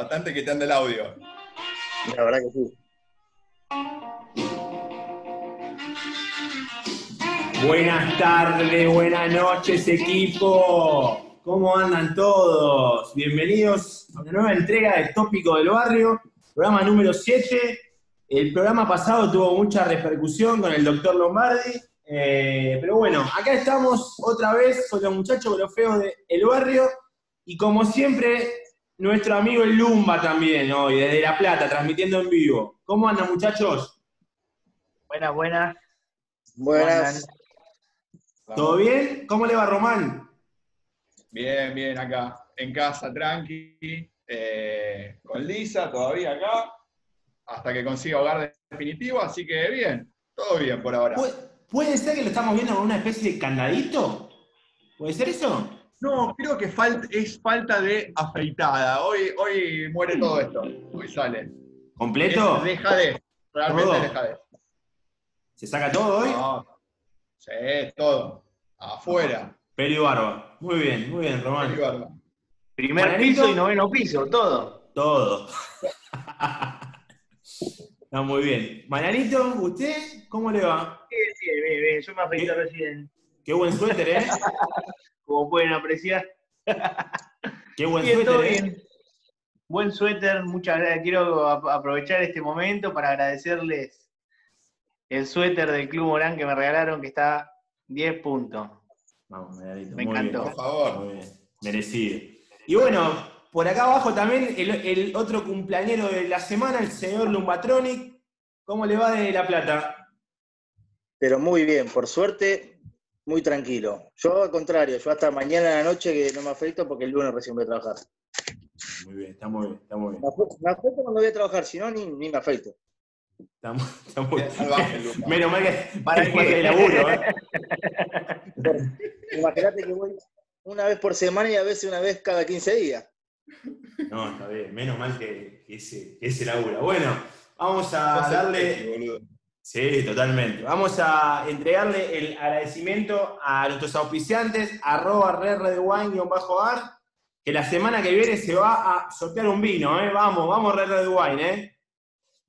Bastante que te anda el audio. La verdad que sí. Buenas tardes, buenas noches, equipo. ¿Cómo andan todos? Bienvenidos a una nueva entrega de Tópico del Barrio, programa número 7. El programa pasado tuvo mucha repercusión con el doctor Lombardi, eh, pero bueno, acá estamos otra vez con los muchachos, con los feos del El Barrio, y como siempre, nuestro amigo el Lumba también hoy, desde La Plata, transmitiendo en vivo. ¿Cómo andan muchachos? Buenas, buenas. Buenas. ¿Todo bien? ¿Cómo le va Román? Bien, bien, acá, en casa, tranqui, eh, con Lisa todavía acá, hasta que consiga hogar definitivo, así que bien, todo bien por ahora. ¿Puede, puede ser que lo estamos viendo con una especie de candadito? ¿Puede ser eso? No, creo que fal- es falta de afeitada. Hoy, hoy muere todo esto. Hoy sale. ¿Completo? Es dejadez. Realmente Todo. es dejadez. ¿Se saca todo hoy? No. Sí, todo. Afuera. Pelo y barba. Muy bien, muy bien, Román. Ahí va. Primer piso y noveno piso, todo. Todo. Está muy bien. Mananito, ¿usted cómo le va? Bien, bien, bien, bien. Yo me afeité recién, Qué buen suéter, ¿eh? como pueden apreciar. Qué buen Bien, suéter, ¿eh? bien. Buen suéter, muchas gracias. Quiero ap- aprovechar este momento para agradecerles el suéter del Club Morán que me regalaron, que está 10 puntos. Vamos. Me muy encantó. bien. Por favor. Muy bien. Merecido. Y bueno, por acá abajo también el, el otro cumpleañero de la semana, el señor Lumbatronic. ¿Cómo le va de La Plata? Pero muy bien, por suerte, muy tranquilo. Yo al contrario, yo hasta mañana en la noche que no me afecto porque el lunes recién voy a trabajar. Muy bien, está muy bien, está muy bien. Me afecto, cuando voy a trabajar, si no, ni, ni me afecto. Salvaje, Luca. Menos mal que, ¿Para hay laburo, ¿eh? Imagínate que voy una vez por semana y a veces una vez cada 15 días. No, está bien, menos mal que, que ese, que ese labura. Bueno, vamos a darle. Sí, totalmente. Vamos a entregarle el agradecimiento a nuestros auspiciantes, arroba redredwine-ar, que la semana que viene se va a sortear un vino, ¿eh? Vamos, vamos Red Red Wine, ¿eh?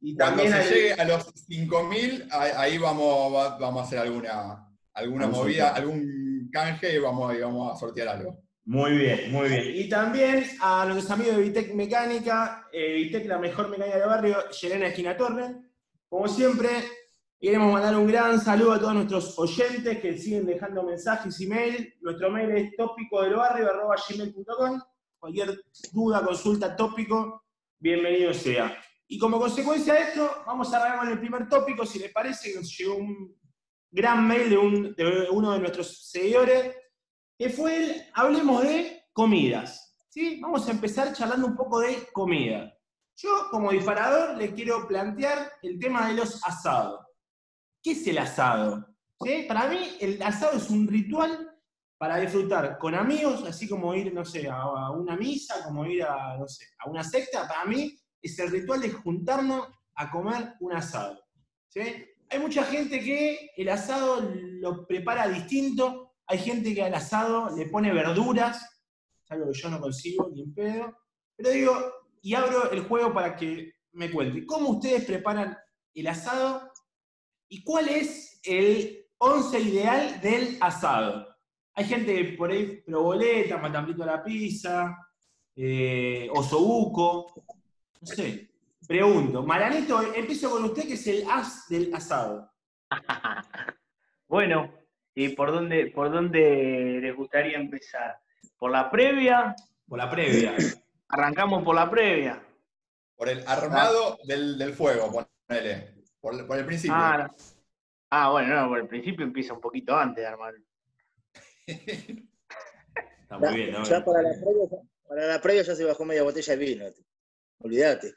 Y Cuando también se al- llegue a los 5.000, ahí ahí vamos, va- vamos a hacer alguna, alguna Vamos movida, algún canje y vamos, y vamos a sortear algo. Muy bien, muy bien. Y también a nuestros amigos de Vitec Mecánica, eh, Vitec, la mejor mecánica del barrio, Yelena Esquina Torre. Como siempre, queremos mandar un gran saludo a todos nuestros oyentes que siguen dejando mensajes y mail. Nuestro mail es tópico del barrio. Cualquier duda, consulta, tópico, bienvenido sea. Y como consecuencia de esto, vamos a arrancar con el primer tópico, si les parece, nos llegó un gran mail de, un- de uno de nuestros seguidores, que fue el Hablemos de comidas. ¿sí? Vamos a empezar charlando un poco de comida. Yo, como disparador, le quiero plantear el tema de los asados. ¿Qué es el asado? ¿Sí? Para mí, el asado es un ritual para disfrutar con amigos, así como ir, no sé, a, una misa, como ir a, no sé, a una secta. Para mí, es el ritual de juntarnos a comer un asado. ¿sí? Hay mucha gente que el asado lo prepara distinto, hay gente que al asado le pone verduras, es algo que yo no consigo ni en pedo, pero digo, y abro el juego para que me cuente, ¿cómo ustedes preparan el asado y cuál es el once ideal del asado? Hay gente que por ahí proboleta, matambrito a la pizza, eh, osobuco, no sé, pregunto. Maranito, empiezo con usted que es el as del asado. Bueno, ¿y por dónde, por dónde les gustaría empezar? ¿Por la previa? Por la previa. Arrancamos por la previa. Por el armado del, del fuego, ponele. Por, por el principio. Ah. Ah, bueno, no, por el principio empieza un poquito antes de armar. Está muy bien, ¿no? Ya para la, previa, para la previa ya se bajó media botella de vino. Olvídate.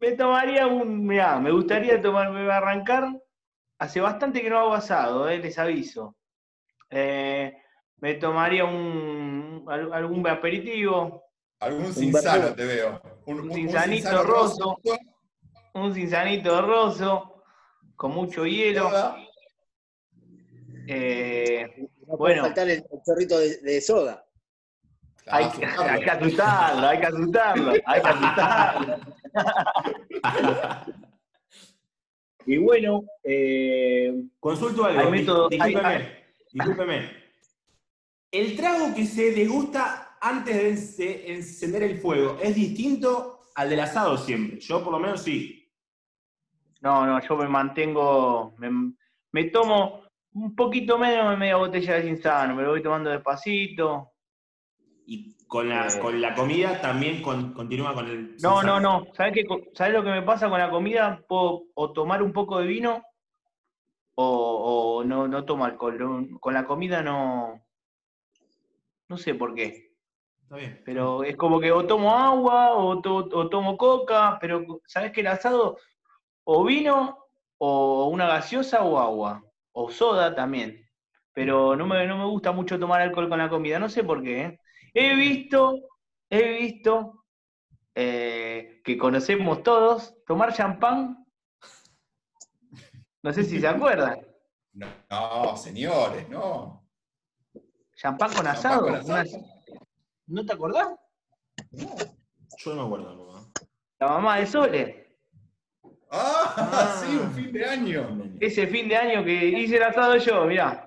Me tomaría un, mirá, me gustaría tomarme, voy a arrancar. Hace bastante que no hago asado, eh, les aviso. Eh, me tomaría un, al- algún aperitivo, Algún sinsano vapor. te veo. Un, Un roso. un cinsanito roso con mucho hielo. Eh, No Bueno. puede faltar el, el chorrito de, de soda. Hay que, hay que asustarlo, hay que asustarlo, hay que asustarlo. y bueno, eh, Consulto algo. Hay método- discúlpeme, hay- discúlpeme. El trago que se degusta antes de ence- encender el fuego es distinto al del asado siempre. Yo por lo menos sí. No, no, yo me mantengo, me, me tomo un poquito menos de media botella de Insano, me lo voy tomando despacito. Y con la, Eh. con la comida también con- continúa con el. No, no, no. ¿Sabes, qué, co- ¿Sabes lo que me pasa con la comida? Puedo o tomar un poco de vino o, o no, no tomo alcohol. Con la comida no. No sé por qué. Está bien. Pero es como que o tomo agua o, to- o tomo coca, pero ¿sabes que el asado? O vino o una gaseosa o agua. O soda también. Pero no me, no me gusta mucho tomar alcohol con la comida. No sé por qué. ¿eh? He visto, he visto eh, que conocemos todos tomar champán. No sé si se acuerdan. No, no, señores, no. Champán con Champán asado. con asado. ¿No te acordás? Yo no me acuerdo. La mamá de Sole. Ah, Ah. sí, un fin de año. Ese fin de año que hice el asado yo, mirá.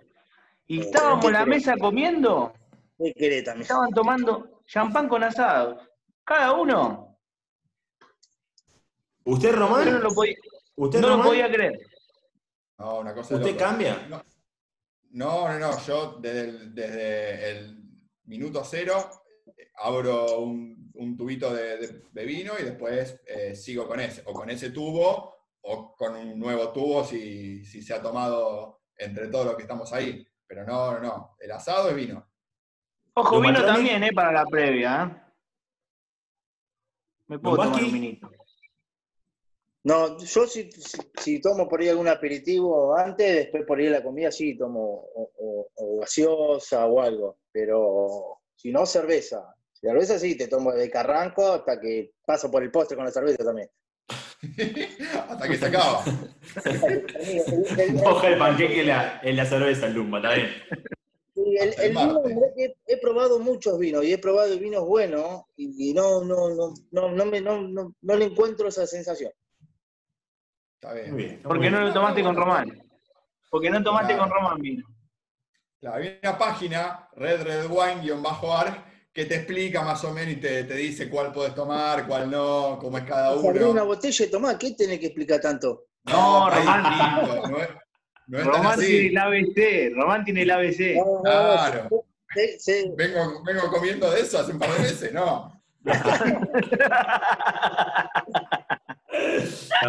Y estábamos en la mesa comiendo, estaban tomando champán con asado. Cada uno. ¿Usted, Román? Yo no lo podía, ¿Usted, no lo Román? podía creer. No, una cosa ¿Usted cambia? No, no, no, yo desde el, desde el minuto cero abro un, un tubito de, de- de vino y después eh, sigo con ese, o con ese tubo, o con un nuevo tubo si, si se ha tomado entre todos los que estamos ahí. Pero no, no, no, el asado es vino. Ojo, ¿Los vino matrones? también, ¿eh? Para la previa, ¿eh? Me puedo tomar un vinito. No, yo si, si, si tomo por ahí algún aperitivo antes, después por ahí la comida sí tomo o, o- o gaseosa o algo, pero si no, cerveza. Cerveza sí, te tomo de carranco hasta que paso por el postre con la cerveza también. Hasta que se acaba. Moja el panqueque en la, en la cerveza, el Lumba, está bien. el- el- el vino, he, he probado muchos vinos y he probado vinos buenos y, y no, no, no, no, no, me, no, no, no le encuentro esa sensación. Está bien. Muy bien. está ¿Por qué no lo tomaste con Román? Porque no tomaste Claro. con Román vino. Claro, hay una página, Red Red Wine-Ar, que te explica más o menos y te, te dice cuál puedes tomar, cuál no, cómo es cada Abrí una uno. botella y tomá, ¿qué tenés que explicar tanto? No, Román. no es, no es Román tiene el ABC. Román tiene el ABC. No, no, no, Claro. sí, sí, Vengo, vengo comiendo de eso hace un par de meses, no. Está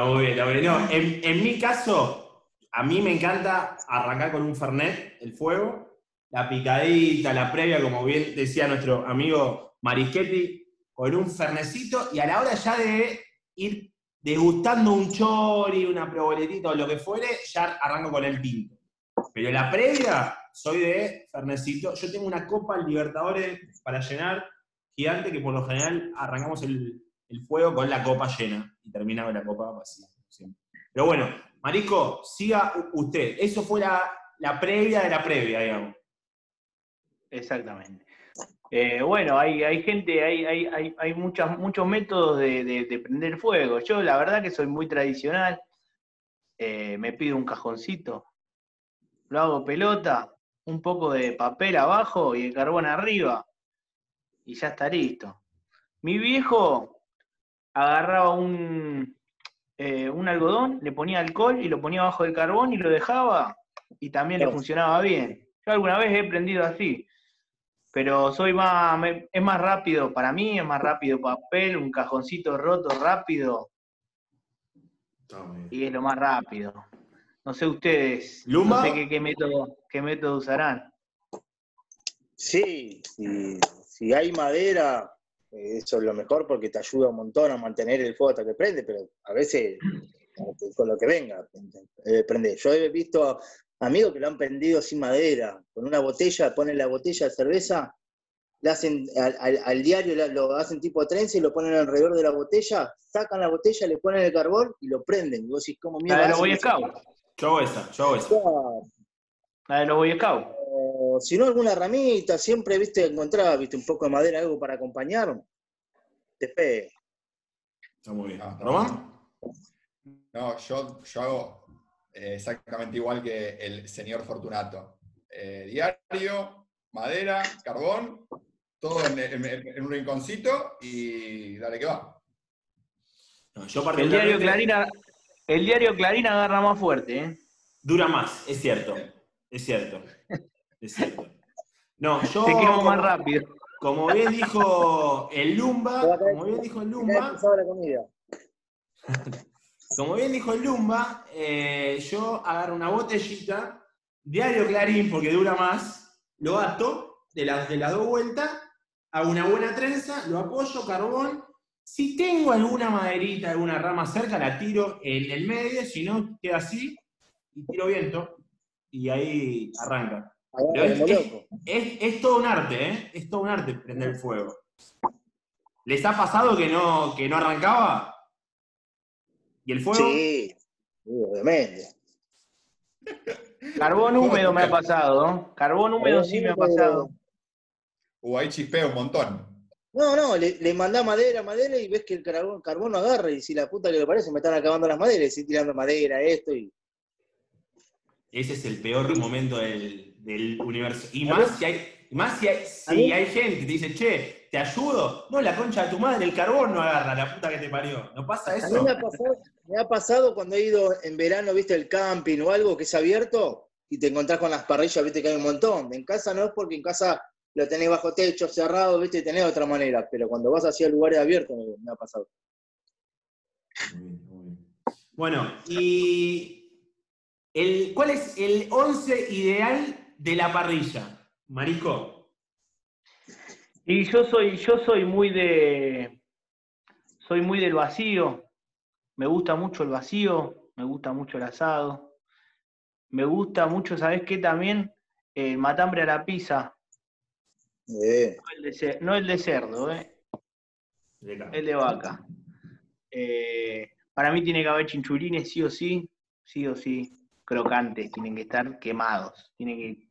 muy bien, está muy bien. No, en, en mi caso, a mí me encanta arrancar con un Fernet, el fuego, la picadita, la previa, como bien decía nuestro amigo Marischetti, con un Fernecito, y a la hora ya de ir degustando un chori, una proboletita o lo que fuere, ya arranco con el tinto. Pero la previa, soy de Fernecito. Yo tengo una copa Libertadores para llenar, gigante, que por lo general arrancamos el, el fuego con la copa llena y termina con la copa vacía. Pero bueno, Marisco, siga usted. Eso fue la, la previa de la previa, digamos. Exactamente. Eh, bueno, hay, hay gente, hay, hay, hay, muchas, muchos métodos de, de- de prender fuego. Yo la verdad que soy muy tradicional. Eh, me pido un cajoncito, lo hago pelota, un poco de papel abajo y el carbón arriba, y ya está listo. Mi viejo agarraba un, eh, un algodón, le ponía alcohol y lo ponía abajo del carbón y lo dejaba, y también le funcionaba bien. Yo alguna vez he prendido así pero soy más, me- es más rápido, para mí es más rápido papel, un cajoncito roto rápido, y es lo más rápido. No sé ustedes, ¿Lumba? no sé qué, qué método, qué método usarán. Sí, si, si hay madera, eh, eso es lo mejor porque te ayuda un montón a mantener el fuego hasta que prende, pero a veces eh, con lo que venga, eh, prende. Yo he visto amigos que lo han prendido sin madera, con una botella, ponen la botella de cerveza, le hacen al, al- al diario, la- lo hacen tipo trenza y lo ponen alrededor de la botella, sacan la botella, le ponen el carbón y lo prenden. Y vos decís, ¿cómo La mierda de los Boy? Scouts, Yo hago esa, yo hago esa. La de los Boy Scouts. si no, alguna ramita, siempre, viste, encontraba, viste, un poco de madera, algo para acompañar. Después. Está muy bien. ¿Román? No, yo, yo hago exactamente igual que el señor Fortunato. Eh, diario, madera, carbón, todo en, en- en un rinconcito y dale que va. No, yo El diario Clarín, a- el diario Clarín agarra más fuerte, ¿eh? Dura más, es cierto. Es cierto. Es cierto. No, yo. Te quemo más como- rápido. Como bien dijo el Lumba, como bien dijo el Lumba. como bien dijo el Lumba, eh, yo agarro una botellita, diario Clarín, porque dura más, lo ato de las, de las dos vueltas, hago una buena trenza, lo apoyo, carbón. Si tengo alguna maderita, alguna rama cerca, la tiro en el medio, si no, queda así, y tiro viento, y ahí arranca. Agarra Pero es- es-. Es, es todo un arte, ¿eh? Es todo un arte prender el fuego. ¿Les ha pasado que no, que no arrancaba? ¿Y el fuego? Sí, sí, obviamente. Carbón húmedo me ha pasado, ¿no? Carbón húmedo sí me ha pasado. Uh, ahí chispea un montón. No, no, le, le mandá madera, madera y ves que el carbón, carbón no agarra y si la puta que le parece me están acabando las maderas y tirando madera, esto y. Ese es el peor momento del, del universo. Y más si hay, y más si hay, si hay gente que te dice, che, ¿te ayudo? No, la concha de tu madre, el carbón no agarra, la puta que te parió. ¿No pasa A mí eso? me ha pasado, me ha pasado cuando he ido en verano, viste, el camping o algo que es abierto y te encontrás con las parrillas, viste, que hay un montón. En casa no es porque en casa lo tenés bajo techo, cerrado, viste, y tenés de otra manera, pero cuando vas hacia lugares abiertos me, me ha pasado. Muy bien, muy bien. Bueno, y el, ¿cuál es el 11 ideal de la parrilla? Marico. Y yo soy, yo soy muy de. Soy muy del vacío. Me gusta mucho el vacío, me gusta mucho el asado. Me gusta mucho, ¿sabés qué también? El matambre a la pizza. Eh, No el de, no el de cerdo, ¿eh? De el de vaca. Eh, para mí tiene que haber chinchulines sí o sí, sí o sí, crocantes, tienen que estar quemados, tienen que,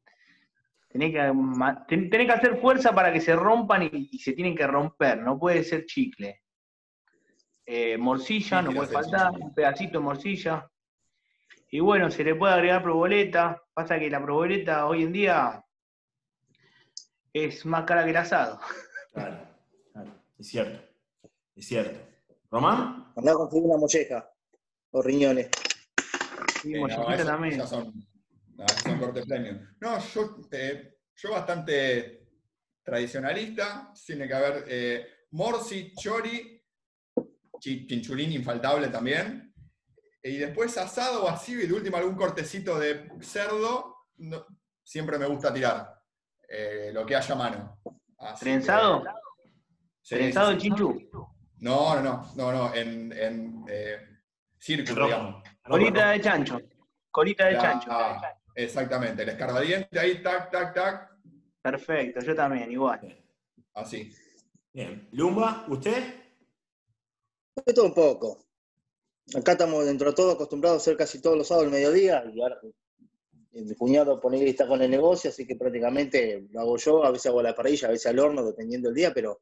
tenés que, tenés que hacer fuerza para que se rompan y, y se tienen que romper, no puede ser chicle. Eh, morcilla, Sí, no puede faltar, chicle. un pedacito de morcilla. Y bueno, se le puede agregar proboleta, pasa que la proboleta hoy en día es más cara que el asado. Claro, claro, es cierto, es cierto. ¿Román? andá a conseguir una molleja o riñones. Y Eh, no, también. son, premium. No, yo, eh, yo bastante tradicionalista, tiene que haber eh, morsi, chori, chi- chinchulín infaltable también, y después asado o así, y de último algún cortecito de cerdo, no- siempre me gusta tirar eh, lo que haya a mano. Así ¿Trenzado? que- Sí, ¿Trenzado sí, el sí. chinchu? No, no, no, no, no, en, en eh, círculo, digamos. Colita de chancho. Colita de La- chancho. Exactamente, el escarbadiente ahí, tac, tac, tac, Perfecto, yo también, igual. así. Bien. ¿Lumba? ¿Usted? De todo un poco. Acá estamos dentro de todo acostumbrados a hacer casi todos los sábados al mediodía y ahora mi cuñado pone que está con el negocio, así que prácticamente lo hago yo, a veces hago a la parrilla, a veces al horno, dependiendo del día, pero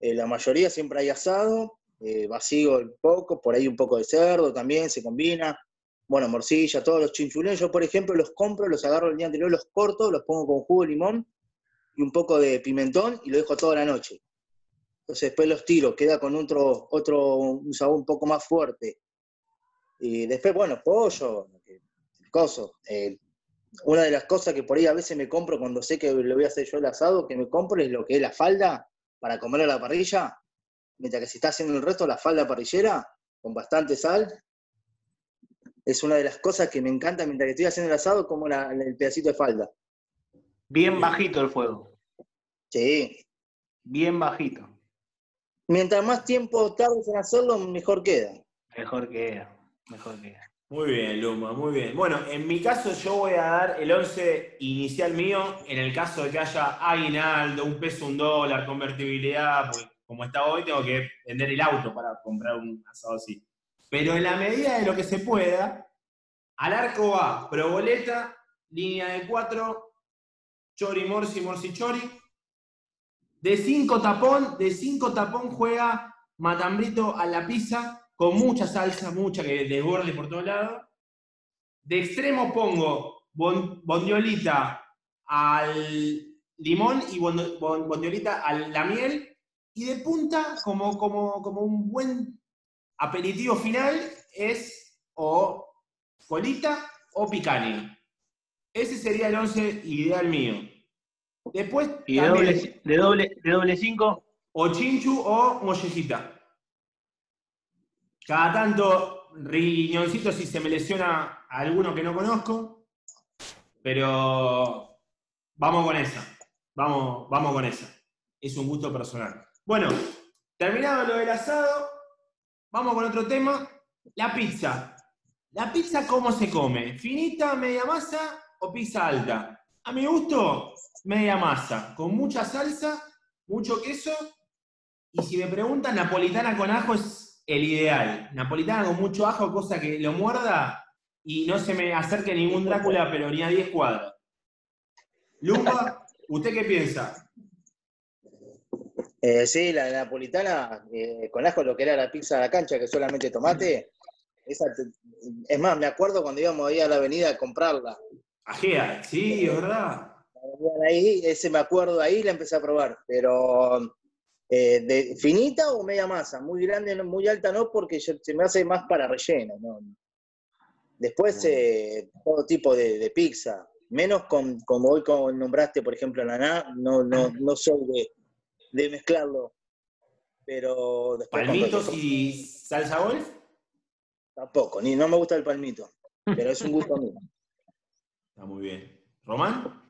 eh, la mayoría siempre hay asado, eh, vacío un poco, por ahí un poco de cerdo también se combina, bueno, morcilla, todos los chinchulines, yo por ejemplo los compro, los agarro el día anterior, los corto, los pongo con jugo de limón y un poco de pimentón y lo dejo toda la noche. Entonces después los tiro, queda con otro, otro un sabor un poco más fuerte. Y después, bueno, pollo, eh, coso. una de las cosas que por ahí a veces me compro cuando sé que le voy a hacer yo el asado, que me compro es lo que es la falda para comer a la parrilla. Mientras que si está haciendo el resto, la falda parrillera, con bastante sal. Es una de las cosas que me encanta mientras que estoy haciendo el asado, como la- el pedacito de falda. Bien bajito el fuego. Sí. Bien bajito. Mientras más tiempo tardes en hacerlo, mejor queda. Mejor que Mejor que Muy bien, Lumba, muy bien. Bueno, en mi caso yo voy a dar el 11 inicial mío, en el caso de que haya aguinaldo, un peso, un dólar, convertibilidad, porque como está hoy tengo que vender el auto para comprar un asado así. Pero en la medida de lo que se pueda, al arco va proboleta, línea de cuatro, Chori, Morsi, Morsi, Chori. De 5 tapón, de 5 tapón juega Matambrito a la pizza, con mucha salsa, mucha que desborde por todos lados. De extremo pongo bondiolita al limón y bondiolita a la miel. Y de punta, como, como, como un buen aperitivo final, es o colita o picanha. Ese sería el 11 ideal mío. Después. ¿Y de doble, de doble, de doble cinco? O chinchu o mollejita. Cada tanto riñoncito si se me lesiona alguno que no conozco. Pero vamos con esa. Vamos, vamos con esa. Es un gusto personal. Bueno, terminado lo del asado, vamos con otro tema. La pizza. ¿La pizza cómo se come? ¿Finita, media masa o pizza alta? A mi gusto, media masa, con mucha salsa, mucho queso. Y si me preguntan, napolitana con ajo es el ideal. Napolitana con mucho ajo, cosa que lo muerda y no se me acerque ningún Drácula, pero ni a 10 cuadros. Lumba, ¿usted qué piensa? Eh, sí, la napolitana eh, con ajo, lo que era la pizza de la cancha, que solamente tomate. es más, me acuerdo cuando íbamos ahí a la avenida a comprarla. Ajea, sí, es verdad. Ahí, ese me acuerdo, ahí la empecé a probar, pero eh, de finita o media masa, muy grande, muy alta no, porque se me hace más para relleno. Después, todo tipo de, pizza, menos con, como hoy nombraste, por ejemplo, la no, no, no soy de, de mezclarlo. Pero después ¿Palmitos y salsa golf? Tampoco, ni no me gusta el palmito, pero es un gusto mío. Está muy bien. ¿Román?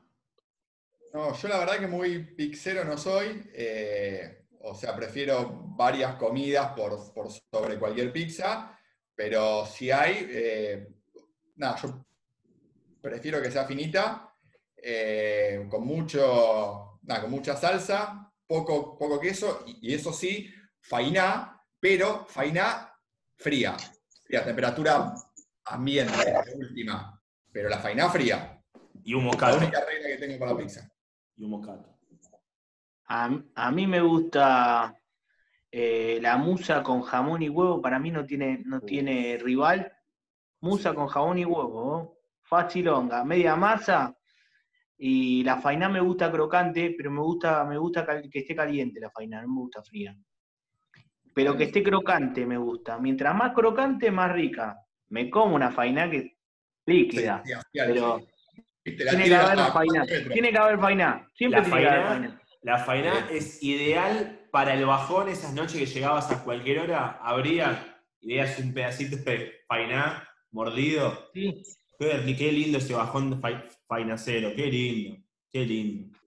No, yo la verdad que muy pixero no soy. Eh, o sea, prefiero varias comidas por, sobre cualquier pizza. Pero si hay, eh, nada, yo prefiero que sea finita, eh, con mucho, nada, con mucha salsa, poco, poco queso, y, eso sí, fainá, pero fainá fría, fría, temperatura ambiente, última, pero la fainá fría. Y un moscato. La única regla que tengo para la pizza. Y un moscato. A, mí me gusta eh, la musa con jamón y huevo, para mí no tiene, no tiene rival. Musa con jamón y huevo, facilonga, media masa, y la faina me gusta crocante, pero me gusta, me gusta que esté caliente la faina, no me gusta fría. Pero que esté crocante me gusta. Mientras más crocante, más rica. Me como una faina que es líquida. pero tiene que haber faina. Tiene que haber faina. Siempre la tiene faina, que haber faina. La faina es ideal para el bajón esas noches que llegabas a cualquier hora, abrías y veías un pedacito de faina mordido. Sí. Qué, lindo ese bajón de fainacero, qué lindo, qué lindo.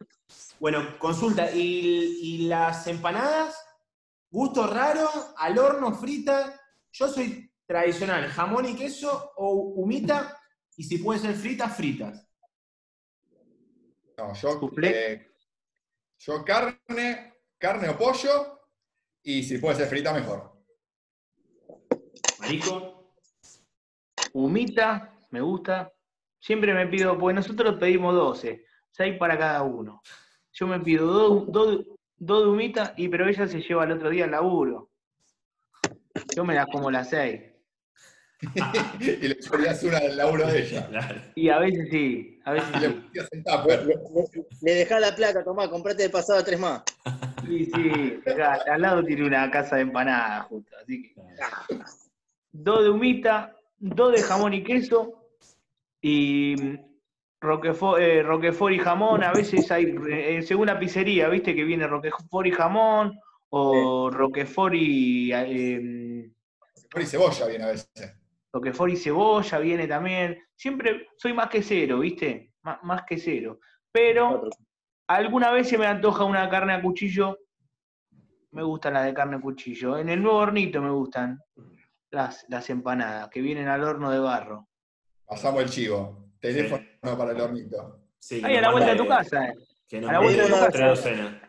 Bueno, consulta, ¿y, las empanadas? ¿Gusto raro? ¿Al horno frita? Yo soy tradicional, jamón y queso o humita, y si puede ser fritas, fritas. No, yo, eh, yo carne, carne o pollo, y si puede ser frita, mejor. Marico. Humita, me gusta. Siempre me pido, porque nosotros pedimos 12, 6 para cada uno. Yo me pido dos do, de humita, y pero ella se lleva el otro día al laburo. Yo me las como las 6. y le ponías una del laburo de ella. Y a veces sí, a veces le, sí. le, dejás la placa, tomá, comprate de pasado tres más. Sí, sí, al lado tiene una casa de empanadas justo, así que. Dos de humita, dos de jamón y queso, y Roquefort, eh, Roquefort y jamón, a veces hay, eh, según la pizzería, viste que viene Roquefort y jamón, o Roquefort y... Eh, Roquefort y cebolla viene a veces. Roquefort y cebolla viene también. Siempre soy más quesero, viste, más, más quesero. Pero alguna vez se me antoja una carne a cuchillo, me gustan las de carne a cuchillo. En el nuevo hornito me gustan las, las empanadas, que vienen al horno de barro. Pasamos el chivo. Teléfono para el hornito. Sí, Ahí a la vuelta de tu casa. Eh. Que a la vuelta de tu casa. Tres docenas.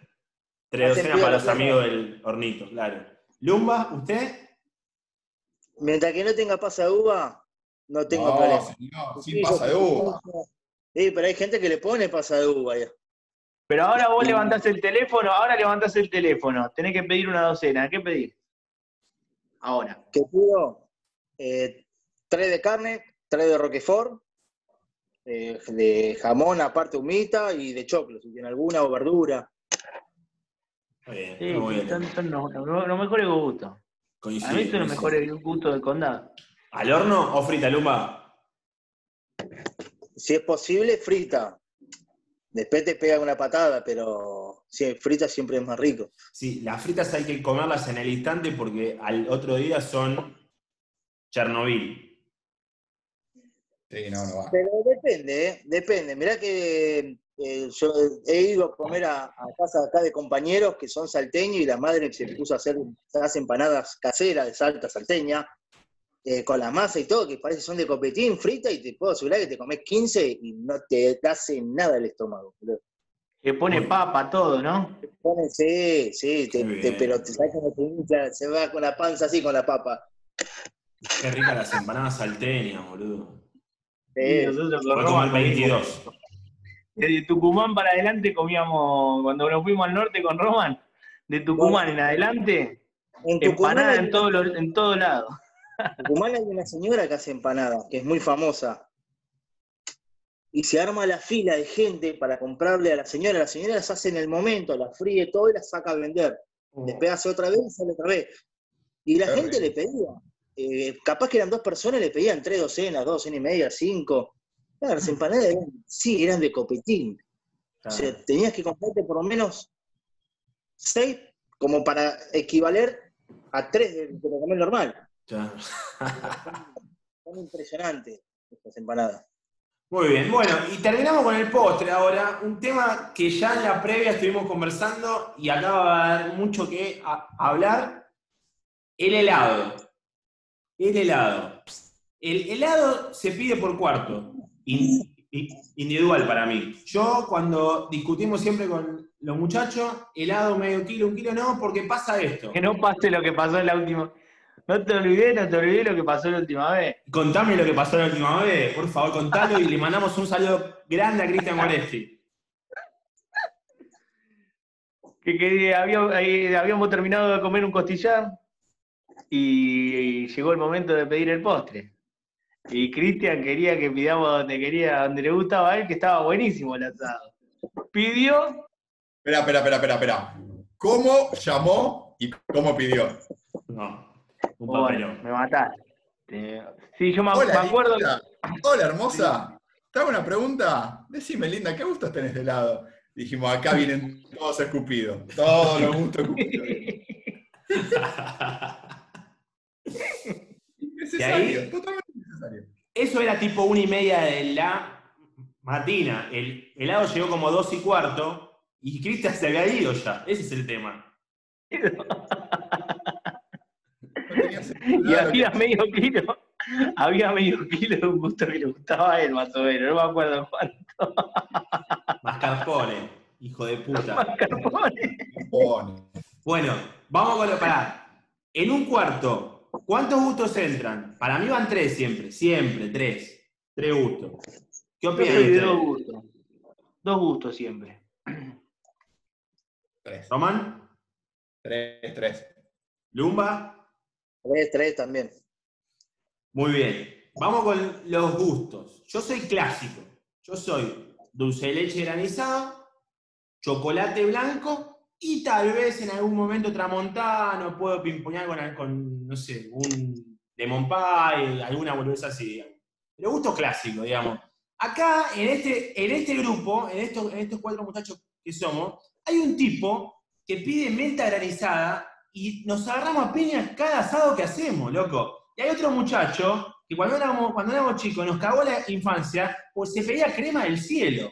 Tres docenas para los amigos del hornito, claro. Lumba, ¿usted? Mientras que no tenga pasa de uva, no tengo problema. No, sin pasa de uva. Sí, pero hay gente que le pone pasa de uva ya. Pero ahora vos levantás el teléfono, ahora levantás el teléfono, tenés que pedir una docena. ¿Qué pedir? Ahora. ¿Qué pido? Eh, tres de carne, tres de roquefort, eh, de jamón aparte humita y de choclo, si tiene alguna o verdura. Bien, Sí, está muy sí, bien. son, son los, los- los mejores gustos. A mí son los mejores gustos del condado. ¿Al horno o frita, Lumba? Si es posible, frita. Después te pega una patada, pero si frita siempre es más rico. Sí, las fritas hay que comerlas en el instante porque al otro día son Chernobyl. Sí, no, no va. Pero depende, ¿eh? Depende. Mirá que eh, yo he ido a comer a, a casa acá de compañeros que son salteños y la madre se puso a hacer las empanadas caseras de salta salteña, eh, con la masa y todo, que parece que son de copetín, frita, y te puedo asegurar que te comes 15 y no te hace nada el estómago. boludo. Que pone papa, todo, ¿no? Pone- Sí, sí, te- te- pero te sabes cómo te hincha, se va con la panza así con la papa. Qué ricas las empanadas salteñas, boludo. Sí. nosotros con Fue como Roma el comimos- 22. Desde Tucumán para adelante comíamos, cuando nos fuimos al norte con Roman, de Tucumán en adelante, En Tucumán, empanada hay en todos los- en todo lado. en Tucumán hay una señora que hace empanadas, que es muy famosa. Y se arma la fila de gente para comprarle a la señora. La señora las hace en el momento, las fríe todo y las saca a vender. Después hace otra vez y sale otra vez. Y la Qué gente rico. le pedía. Eh, capaz que eran dos personas, le pedían tres docenas, dos docenas y media, cinco. Claro, las empanadas eran, sí, eran de copetín. O sea, tenías que comprarte por lo menos seis como para equivaler a tres de, de lo comer normal. Ya. Son impresionantes estas empanadas. Muy bien, bueno, y terminamos con el postre ahora, un tema que ya en la previa estuvimos conversando y acá va a haber mucho que hablar, el helado. El helado. El helado se pide por cuarto, in- in- individual para mí. Yo cuando discutimos siempre con los muchachos, helado medio kilo, un kilo no, porque pasa esto. Que no pase lo que pasó en la última. No te olvides, no te olvides lo que pasó la última vez. Contame lo que pasó la última vez, por favor, contalo y le mandamos un saludo grande a Cristian Moresti. Que, que eh, habíamos terminado de comer un costillar y, llegó el momento de pedir el postre. Y Cristian quería que pidamos donde quería, donde le gustaba a él, que estaba buenísimo el asado. Pidió, Espera, espera, espera, espera, espera. ¿Cómo llamó y cómo pidió? No, un bueno, me mataste. Sí, yo me, acuerdo. linda. Hola, hermosa. Te hago una pregunta. Decime, linda, ¿qué gustos tenés de helado? Dijimos, acá vienen todos escupidos. Todos los gustos escupidos. Necesario, ahí- totalmente necesario. Eso era tipo una y media de la matina. El helado llegó como dos y cuarto y Cristian se había ido ya. Ese es el tema. Y había medio kilo, había medio kilo de un gusto que le gustaba a él, más o menos, no me acuerdo cuánto. Mascarpone, hijo de puta. Mascarpone. pone. Bueno, vamos con lo. Pará. En un cuarto, ¿cuántos gustos entran? Para mí van tres siempre, siempre, tres. Tres gustos. ¿Qué ustedes? dos gustos. Dos gustos siempre. Tres. ¿Román? Tres, tres. ¿Lumba? Tres, tres también. Muy bien. Vamos con los gustos. Yo soy clásico. Yo soy dulce de leche granizado, chocolate blanco y tal vez en algún momento tramontano puedo pimpoñar con, no sé, un lemon pie, alguna boludez así, digamos. Pero gustos clásicos, digamos. Acá, en este, en este grupo, en estos, en estos cuatro muchachos que somos, hay un tipo que pide menta granizada y nos agarramos a piñas cada asado que hacemos, loco. Y hay otro muchacho que cuando éramos, cuando éramos chicos nos cagó la infancia, pues se pedía crema del cielo.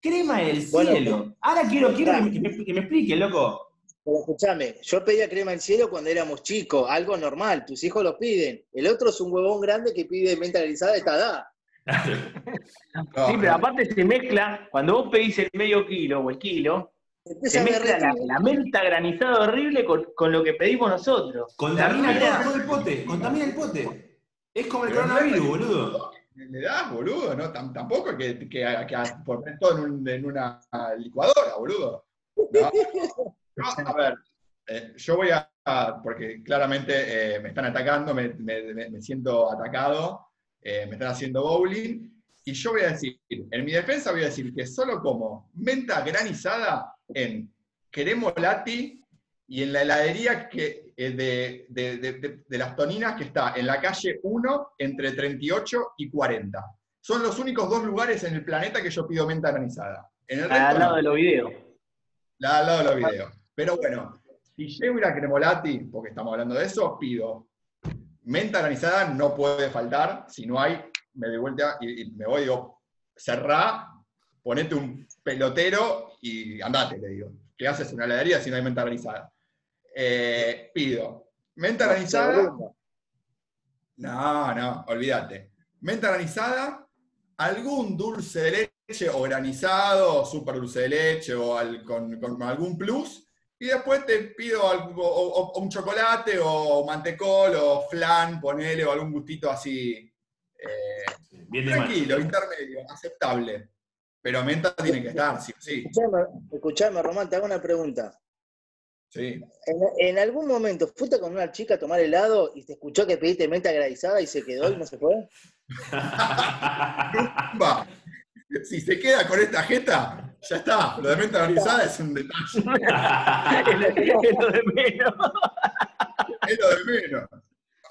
Crema del Bueno, cielo. Ahora quiero, quiero que, me, que me explique, loco. Pero escúchame, yo pedía crema en cielo cuando éramos chicos, algo normal, tus hijos lo piden. El otro es un huevón grande que pide menta granizada de esta edad. Sí, pero aparte se mezcla, cuando vos pedís el medio kilo o el kilo, Empieza se mezcla la, menta granizada horrible con, con lo que pedimos nosotros. Contamina La todo, el pote, contamina el pote. Es como el coronavirus, boludo. Le das, boludo, ¿no? Tam- tampoco que, que, que, poner todo en, un- en una licuadora, boludo. A ver, eh, yo voy a, porque claramente eh, me están atacando, me, me- siento atacado, eh, me están haciendo bowling, y yo voy a decir, en mi defensa voy a decir que solo como menta granizada en Queremolati y en la heladería que, de, de- de- de- de las Toninas que está en la calle 1 entre 38 y 40. Son los únicos dos lugares en el planeta que yo pido menta granizada. En el resto Al lado no. de los videos. La al lado de los videos. Pero bueno, si llego a ir a Cremolati, porque estamos hablando de eso, pido menta granizada, no puede faltar. Si no hay, me doy vuelta y, y me voy, digo, cerrá, ponete un pelotero y andate, le digo. ¿Qué haces en una heladería si no hay menta granizada? Eh, pido menta granizada. No, no, olvídate. Menta granizada, algún dulce de leche o granizado, o super dulce de leche o al- con, con algún plus. Y después te pido algo- o, o- o un chocolate o mantecol o flan, ponele, o algún gustito así. eh, Bien tranquilo, intermedio, aceptable. Pero menta tiene que estar, sí o sí. Escuchame, escuchame, Román, te hago una pregunta. Sí. En, en algún momento fuiste con una chica a tomar helado y te escuchó que pediste menta granizada y se quedó y no se fue? Va. Si se queda con esta jeta, ya está. Lo de menta granizada es un detalle. es, lo, es lo de menos. Es lo de menos.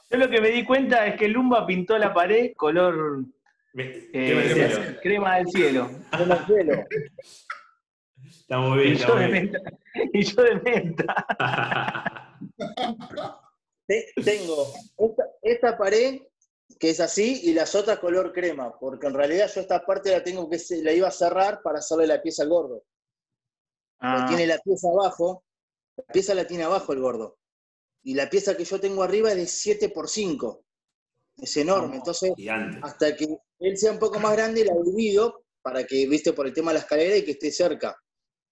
Yo lo que me di cuenta es que Lumba pintó la pared color Me- eh, crema del cielo. crema del cielo. Está muy bien, Y está muy bien. Y yo de menta. Te- Tengo esta, esta pared que es así y las otras color crema, porque en realidad yo esta parte la tengo que la iba a cerrar para hacerle la pieza al gordo. Ah, Tiene la pieza abajo, la pieza la tiene abajo el gordo. Y la pieza que yo tengo arriba es de 7 por 5 Es enorme. Entonces, Gigante. hasta que él sea un poco más grande, la divido para que, viste, por el tema de la escalera y que esté cerca.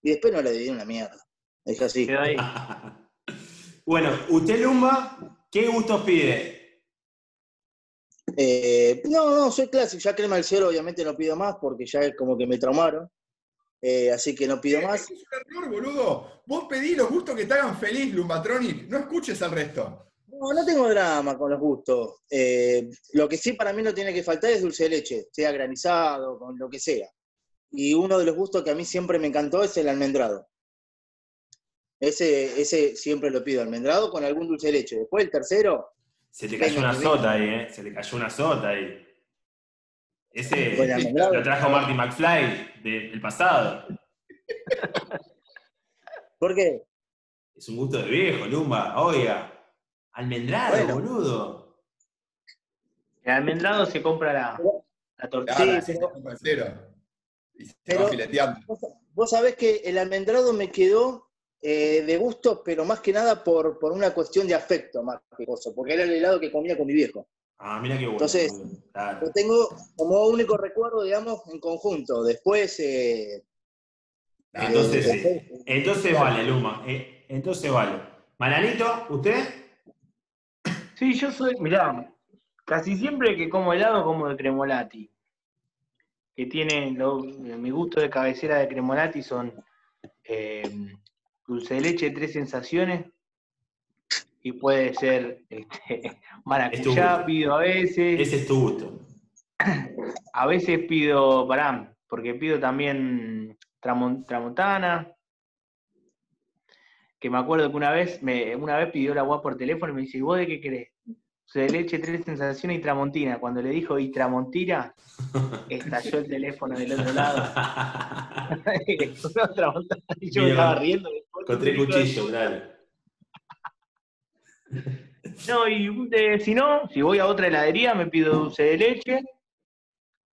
Y después no la dividí una mierda. Es así. ahí. bueno, usted, Lumba, ¿qué gustos pide? Eh, no, no, soy clásico. Ya crema del cielo, obviamente no pido más porque ya es como que me traumaron. Eh, así que no pido más. Es un error, boludo. Vos pedí los gustos que te hagan feliz, Lumbatronic. No escuches al resto. No, no tengo drama con los gustos. Eh, lo que sí para mí no tiene que faltar es dulce de leche, sea granizado, con lo que sea. Y uno de los gustos que a mí siempre me encantó es el almendrado. Ese, ese siempre lo pido, almendrado con algún dulce de leche. Después el tercero, Se te cayó una sota ahí, ¿eh? Se le cayó una sota ahí. Ese lo trajo Marty McFly de- del pasado. ¿por qué? Es un gusto de viejo, Lumba. Oiga. Almendrado, Bueno. boludo. El almendrado se compra la, la tortilla. Claro, Sí, pero- se compra cero. Y se pero- va fileteando. Vos, vos sabés que el almendrado me quedó eh, de gusto, pero más que nada por, por una cuestión de afecto, más que cosa, porque era el helado que comía con mi viejo. Ah, mira qué bueno. Entonces. Claro. Lo tengo como único recuerdo, digamos, en conjunto. Después, eh, Entonces, eh, sí. Entonces vale, Luma. Eh, Entonces vale. Mananito, ¿usted? Sí, yo soy, mirá, casi siempre que como helado como de cremolati. Que tiene, lo- mi gusto de cabecera de cremolati son eh, dulce de leche tres sensaciones. Y puede ser este, maracuyá, pido a veces. Ese es tu gusto. A veces pido, pará, porque pido también tramon- tramontana. Que me acuerdo que una vez, me, una vez pidió la agua por teléfono y me dice, ¿y vos de qué querés? Dulce de leche, tres sensaciones y tramontina. Cuando le dijo y tramontina, estalló el teléfono del otro lado. Y yo me estaba riendo. Con tres cuchillos, claro. No, y eh, si no, si voy a otra heladería me pido dulce de leche.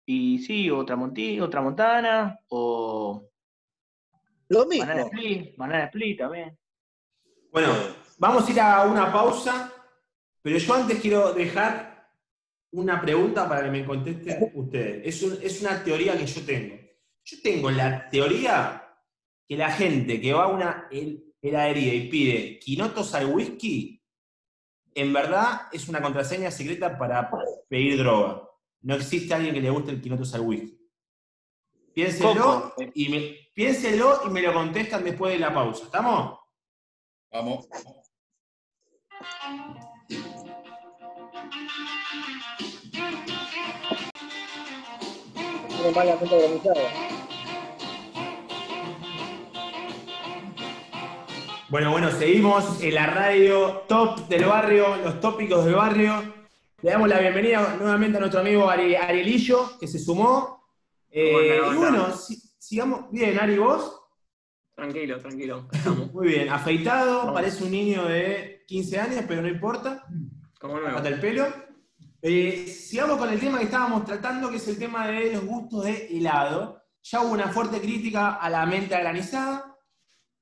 Y sí, o tramontina, o tramontana, o lo banana mismo. split, banana split también. Bueno, vamos a ir a una pausa, pero yo antes quiero dejar una pregunta para que me contesten ustedes. Es, un- es una teoría que yo tengo. Yo tengo la teoría que la gente que va a una hel- heladería y pide quinotos al whisky, en verdad es una contraseña secreta para pedir droga. no existe alguien que le guste el quinotos al whisky. Piénselo y, me, piénselo y me lo contestan después de la pausa. ¿Estamos? Vamos. Tiene malamente organizado. Bueno, bueno, seguimos en la radio top del barrio, los tópicos del barrio. Le damos la bienvenida nuevamente a nuestro amigo Ari- Arielillo, que se sumó. Eh, ¿Cómo anda, y bueno, si- sigamos. Bien, Ari, ¿vos? Tranquilo, tranquilo. Estamos. Muy bien, afeitado, Vamos. parece un niño de 15 años, pero no importa. Como nuevo. Hasta el pelo. Eh, sigamos con el tema que estábamos tratando, que es el tema de los gustos de helado. Ya hubo una fuerte crítica a la menta granizada.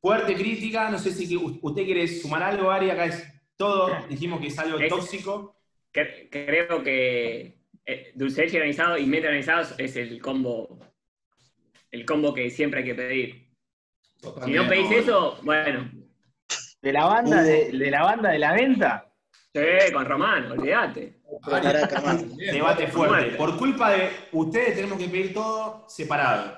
Fuerte crítica, no sé si usted quiere sumar algo, Ari, acá es todo, dijimos que es algo Es- tóxico. Cre- Creo que eh, dulce leche granizado y menta granizado es el combo el combo que siempre hay que pedir. Si no pedís eso, bueno, ¿De la banda de, de la banda de la venta? sí, con Román, olvídate. Debate fuerte. Por culpa de ustedes tenemos que pedir todo separado.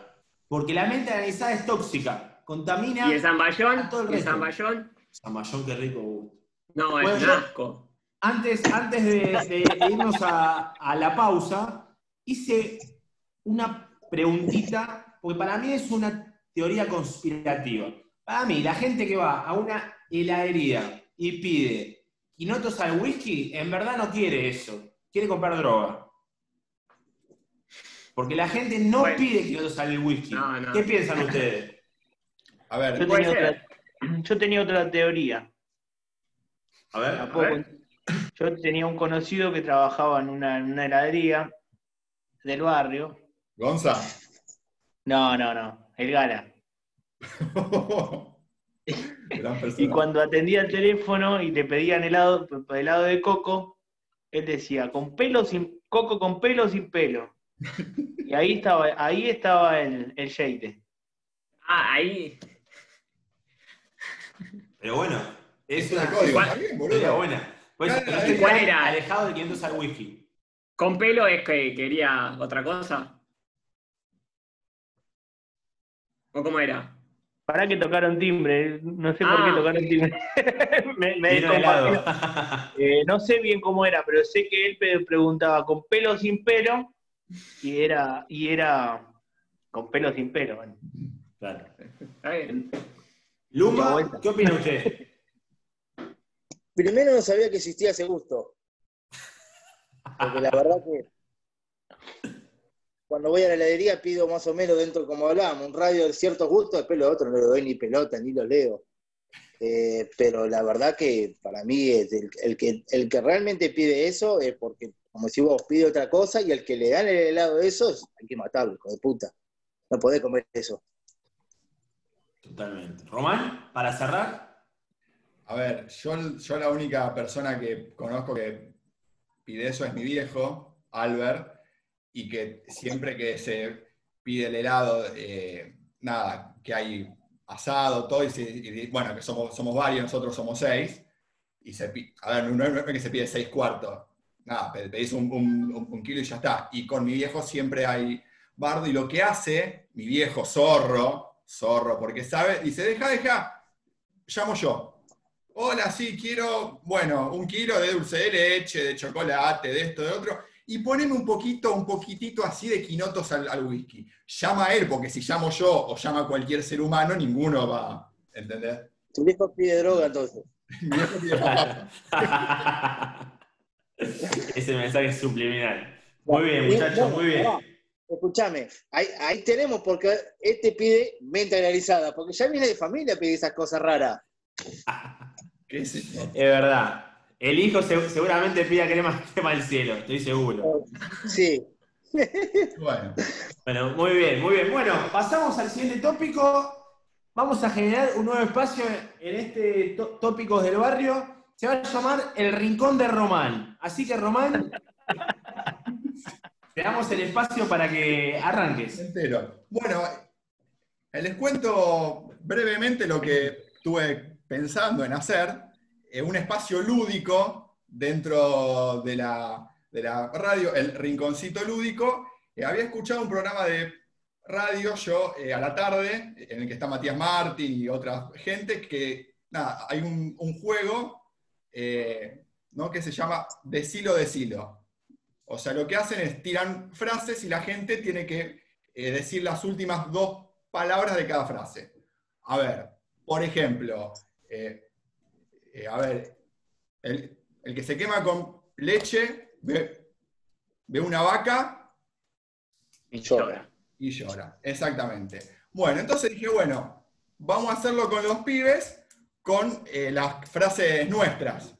Porque la menta granizada es tóxica, contamina. Y el zamballón, todo el y el zamballón, Zamballón, qué rico gusto. no, es Bueno, un asco. Antes, antes de, de irnos a, a la pausa, hice una preguntita, porque para mí es una teoría conspirativa. Para mí, la gente que va a una heladería y pide quinotos al whisky, en verdad no quiere eso, quiere comprar droga. Porque la gente no Bueno. pide quinotos al whisky. No, no. ¿Qué piensan ustedes? A ver, Yo tenía, otra, yo tenía otra teoría. A ver, ¿La puedo ver. Yo tenía un conocido que trabajaba en una, en una heladería del barrio. Gonza. No, no, no, el Gala. Y cuando atendía el teléfono y le pedían helado, helado de coco, él decía, con pelo sin coco con pelo sin pelo. Y ahí estaba, ahí estaba el, el sheite. Ah, ahí. Pero bueno, es una buena. Pues, Claro, no ¿y te cuál era? alejado de quinotos al whisky. Con pelo es que quería otra cosa. ¿O cómo era? Para que tocaron timbre, no sé por qué Ah. tocaron timbre. me me. Eh, no sé bien cómo era, pero sé que él preguntaba con pelo o sin pelo, y era, y era con pelo o sin pelo. bueno. Claro. Está bien. Luma. ¿qué opina usted? Primero no sabía que existía ese gusto. Porque la verdad que cuando voy a la heladería pido más o menos dentro, como hablábamos, un radio de ciertos gustos, después lo otro no le doy ni pelota, ni lo leo. Eh, pero la verdad que para mí es el, el que, el que realmente pide eso es porque, como si vos pide otra cosa y el que le dan el helado de eso, es- hay que matarlo, hijo de puta. No podés comer eso. Totalmente. Román, para cerrar. A ver, yo, yo la única persona que conozco que pide eso es mi viejo, Albert, y que siempre que se pide el helado, eh, nada, que hay asado, todo, y, bueno, que somos, somos varios, nosotros somos seis, y se pi- a ver, no, es que se pide seis cuartos, nada, pe- pedís un kilo y ya está. Y con mi viejo siempre hay bardo, y lo que hace mi viejo zorro, zorro, porque sabe, dice, deja, deja, llamo yo. Hola, sí, quiero, bueno, un kilo de dulce de leche, de chocolate, de esto, de otro, y poneme un poquito, un poquitito así de quinotos al, al whisky. Llama a él, porque si llamo yo o llama cualquier ser humano, ninguno va, ¿entendés? Tu viejo pide droga entonces. Mi viejo pide papá. Ese mensaje es subliminal. Muy bien, muchachos, muy bien. Escúchame, ahí, ahí tenemos porque este pide menta granizada, porque ya viene de familia pedir esas cosas raras. ¿Qué es verdad. El hijo se- seguramente pida crema, crema al cielo, estoy seguro. Sí. Bueno, Bueno, muy bien, muy bien. Bueno, pasamos al siguiente tópico. Vamos a generar un nuevo espacio en este tó- Tópicos del Barrio. Se va a llamar El Rincón de Román. Así que, Román, te damos el espacio para que arranques. Bueno, eh, les cuento brevemente lo que estuve pensando en hacer, eh, un espacio lúdico dentro de la, de la radio, el Rinconcito Lúdico. Eh, había escuchado un programa de radio yo eh, a la tarde, en el que está Matías Martín y otra gente, que hay un, juego que se llama Decilo, Decilo. O sea, lo que hacen es tiran frases y la gente tiene que eh, decir las últimas dos palabras de cada frase. A ver, por ejemplo, eh, eh, a ver, el, el que se quema con leche ve, ve una vaca Y Llora. y llora. Exactamente. Bueno, entonces dije, bueno, vamos a hacerlo con los pibes con eh, las frases nuestras.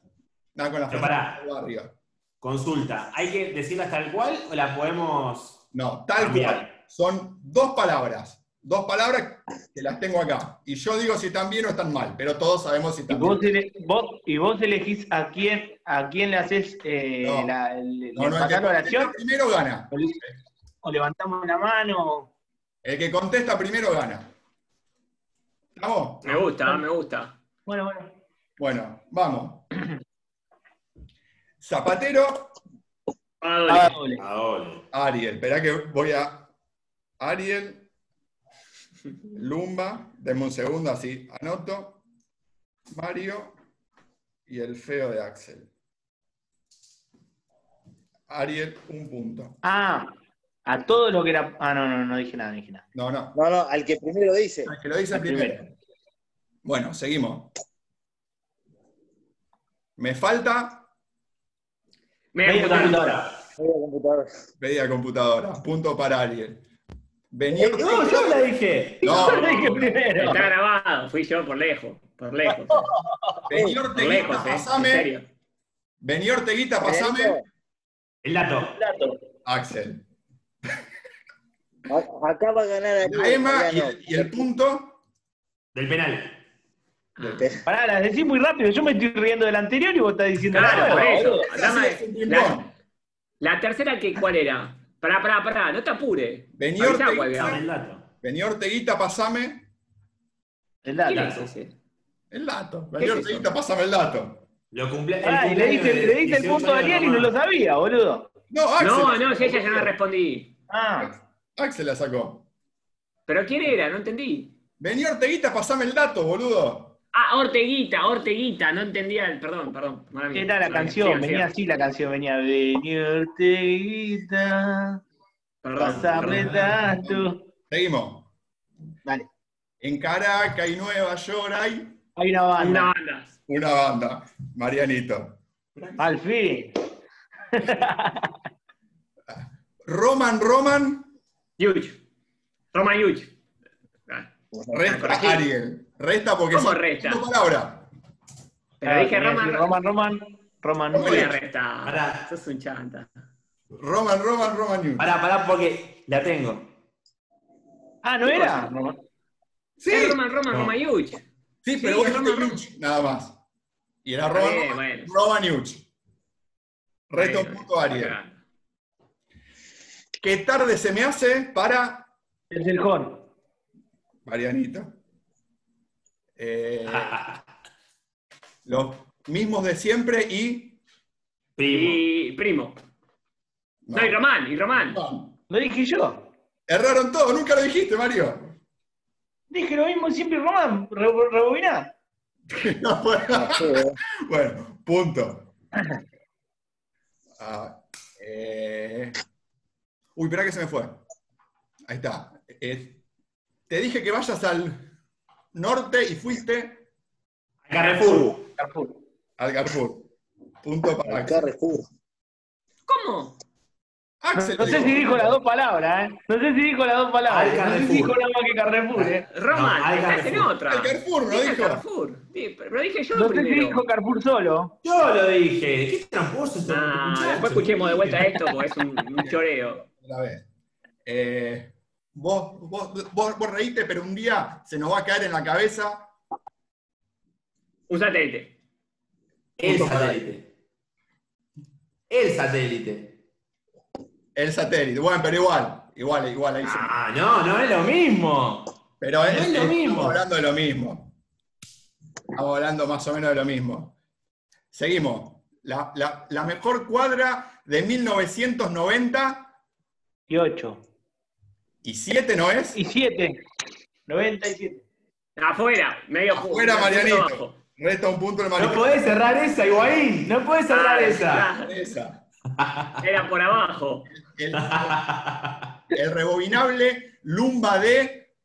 Nada, con las Pero frases pará. del barrio. Consulta, ¿hay que decirlas tal cual o la podemos No, tal cambiar? cual. Son dos palabras. Dos palabras que las tengo acá. Y yo digo si están bien o están mal, pero todos sabemos si Y están vos, bien. ele- vos- y vos elegís a quién, a quién le haces eh, No. la, el, No, no, el que oración, contesta primero gana. o, o levantamos la mano. El que contesta primero gana. ¿Estamos? Me gusta, me gusta. Bueno, bueno. Bueno, vamos. Zapatero. Ariel. Esperá que voy a. Ariel, Lumba, denme un segundo, así anoto. Mario y el feo de Axel. Ariel, un punto. Ah, a todo lo que era. Ah, no, no, no dije nada, no dije nada. No, no, No, no, al que primero dice. el que lo dice El primero. primero. Bueno, seguimos. Me falta Media computadora. Media computadora. media computadora. Punto para Ariel. Venía No, yo la dije. No, Yo lo dije primero. Está grabado, fui yo por lejos. Por lejos. Vení Orteguita, eh. En pasame. serio. Vení Orteguita, pasame. El dato. Plato. Axel. a- Acá va a ganar Ariel, La Emma y el, y el punto. Del penal. Pará, las decís muy rápido. Yo me estoy riendo del anterior y vos estás diciendo Claro, por eso. la, tercera, que, ¿cuál era? Pará, pará, pará, no te apures. Vení Orteguita, era. El dato. vení Orteguita, pasame El ¿Quién dato. es ese? el dato. ¿Qué Vení es Orteguita, pasame el dato. Lo cumple. Ah, y le diste, le diste el punto a Ariel y no lo sabía, boludo. No, Axel. No, no, si ella ya no respondí. Ah, Axel la sacó. ¿Pero quién era? No entendí. Vení Orteguita, pasame el dato, boludo. Ah, Orteguita, Orteguita, no entendía el. Perdón, perdón. mía. era la canción, Sigan, venía así la canción, venía Vení Orteguita, Perdón. dato. Seguimos. Dale, En Caracas y Nueva York hay hay una banda. Una banda. una banda. Marianito. Al fin. Roman, Roman, Yuch. Roman Yuch. Resta. Ariel. Resta porque ¿Cómo son resta? cinco palabras. Pero dije Roman. Roman, Roman, Roman. ¿Cómo le resta? Pará. Sos un chanta. Roman, Roman, Roman News. Pará, pará, porque la tengo. Ah, ¿no era? Roman. Sí, Es Roman, Roman, No. Roman Yuch. sí, pero Sí, vos Roman, Yuch, nada más. Y era Roman, bueno. Roman Yuch. Resta un punto a Ariel. acá. ¿Qué tarde se me hace para El Celjón. Marianito? Eh, los mismos de siempre y. Primo. Y primo. no. No, y Román, y Román. No. Lo dije yo. Erraron todo, nunca lo dijiste, Mario. Dije lo mismo siempre, Roman. Re- Rebobiná. No, bueno. Eh. Bueno, punto. Ah, eh, Uy, espera que se me fue. Ahí está. Eh, te dije que vayas al norte y fuiste Carrefour. Carrefour. al Carrefour. Punto para Al. Carrefour. ¿Cómo? Axel, No sé digo. si dijo las dos palabras, ¿eh? No sé si dijo las dos palabras. Al No sé si dijo nada más que Carrefour, ¿eh? Roman, No, al estás en otra. Al Carrefour, ¿no dijo? Carrefour. Sí, pero dije yo No sé si dijo Carrefour solo. Yo lo dije. Qué tramposo este Ah, después escuchemos de vuelta esto porque es un, un choreo. Otra vez. Eh, vos, vos, vos, vos reíste, pero un día se nos va a caer en la cabeza. Un satélite. El satélite. El satélite. El satélite. Bueno, pero igual. Igual, igual. Ahí se- Ah, no, no es lo mismo. Pero no es, es lo mismo. Estamos hablando de lo mismo. Estamos hablando más o menos de lo mismo. Seguimos. La, la- la mejor cuadra de 1990 Y 8. y 7, ¿no es? Y 7. 97. Afuera, medio punto. Afuera, Marianito. Resta un punto el No Mariscal. podés cerrar esa, Higuaín. No podés cerrar Ah, esa. Esa. Era por abajo. El, el rebobinable Lumba de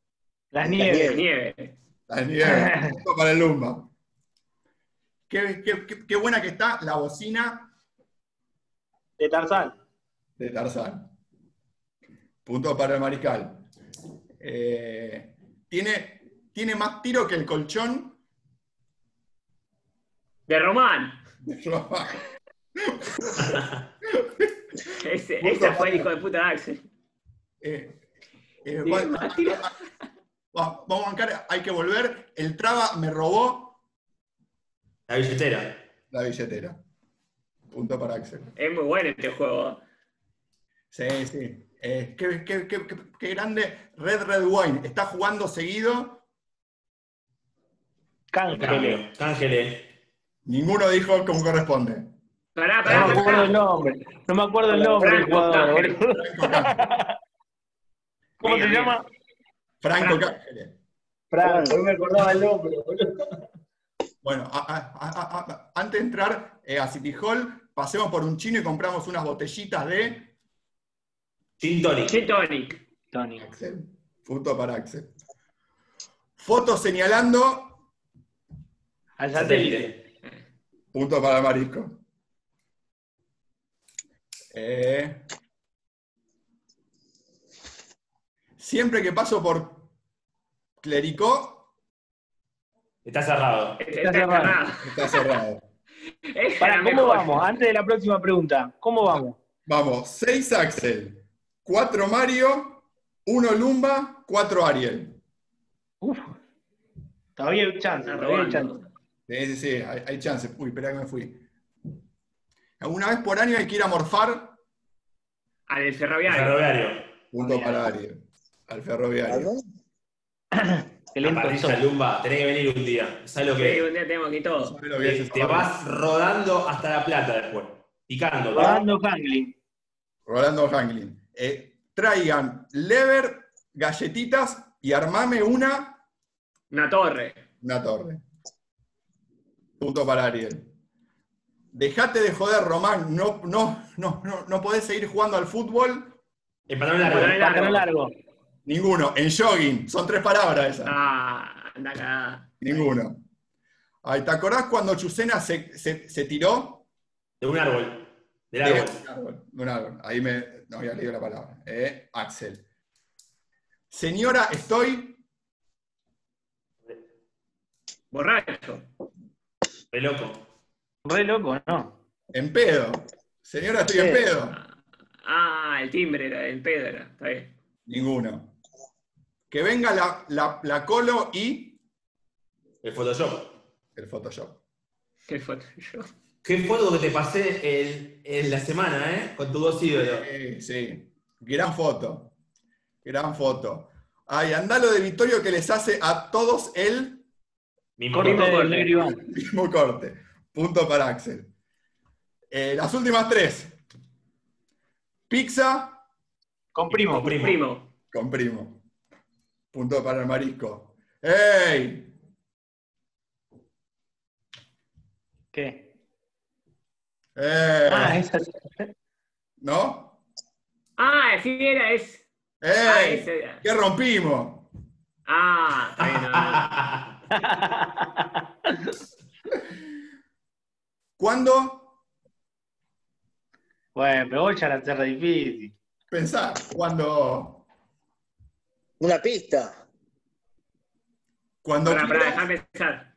Las nieves. Nieve. la nieve. Punto para el Lumba. Qué, qué- qué- qué buena que está la bocina De Tarzán. de Tarzán. Punto para el Mariscal. Eh, tiene, tiene más tiro que el colchón De Román. de Roma. Ese, fue el hijo de puta de Axel. Eh, eh, vamos a bancar, hay que volver. El traba me robó La billetera. la billetera. Punto para Axel. Es muy bueno este juego. Sí, sí. Eh, qué, qué- qué- qué- qué grande Red Red Wine. Está jugando seguido. Cángeles. Cambio. Cángeles. Ninguno dijo como corresponde. Pará, No me acuerdo el nombre. No me acuerdo el nombre del Franco jugador. ¿Cómo se bien. llama? Franco. Cángeles. Franco, no me acordaba el nombre, boludo. Bueno, a- a- a- a- antes de entrar eh, a City Hall, pasemos por un chino y compramos unas botellitas de Gin tonic. Gin tonic. Tony. Axel. Punto para Axel. Foto señalando, Al satélite. punto para Marisco. Eh, siempre que paso por Clericó, Está cerrado. Está cerrado. está cerrado. Para, ¿cómo vamos? Antes de la próxima pregunta, ¿cómo vamos? Vamos, 6 Axel, 4 Mario, 1 Lumba, 4 Ariel. Uf. Todavía hay chance, todavía hay chance. Sí, sí, sí, hay, hay chance. Uy, espera que me fui. Una vez por año hay que ir a morfar, Al ferroviario. Ferroviario. punto para Ariel, al ferroviario. Qué La lento parrilla. Lumba. Tenés que venir un día. ¿Sabes lo Sí, que un día tenemos aquí todo. ¿Sabes lo que es Te, vas rodando hasta La Plata después. Picando. ¿no? Rolando Hangling. Rolando Hanglin. Eh, traigan lever, galletitas y armame una, Una torre. una torre. Punto para Ariel. Dejate de joder, Román. No, no, no, no, no podés seguir jugando al fútbol. El pantalón largo. Pantalón largo. Ninguno. En jogging. Son tres palabras esas. Ah, anda acá. Ninguno. Ay, ¿te acordás cuando Chusena se, se- se tiró? De un árbol. Del De árbol. un árbol, de un árbol. Ahí me, no había leído la palabra. Eh, Axel. Señora, estoy. Borracho. Re loco. Re loco, ¿no? En pedo. Señora, estoy en pedo. Ah, el timbre era, el pedo era. Está bien. Ninguno. Que venga la, la, la colo y El Photoshop. el Photoshop. El Photoshop. Qué foto que te pasé en, en la semana, ¿eh? Con tus dos ídolos. Sí, sí. Gran foto. Gran foto. Ay, andalo de Vittorio que les hace a todos el Mismo Corte corte. del corte. negro Iván. mismo corte. Punto para Axel. Eh, las últimas tres. Pizza Con primo. Con primo. Primo. con primo. Punto para el marisco. ¡Ey! ¿Qué? ¡Ey! Ah, esa. ¿No? Ah, sí era, es. Ah, ese era. ¿Qué rompimos? Ah, está bien. no, no. ¿Cuándo? Bueno, pero vos ya la tierra difícil. Pensá, cuando. Una pista. Cuando pará, quieras- déjame pensar.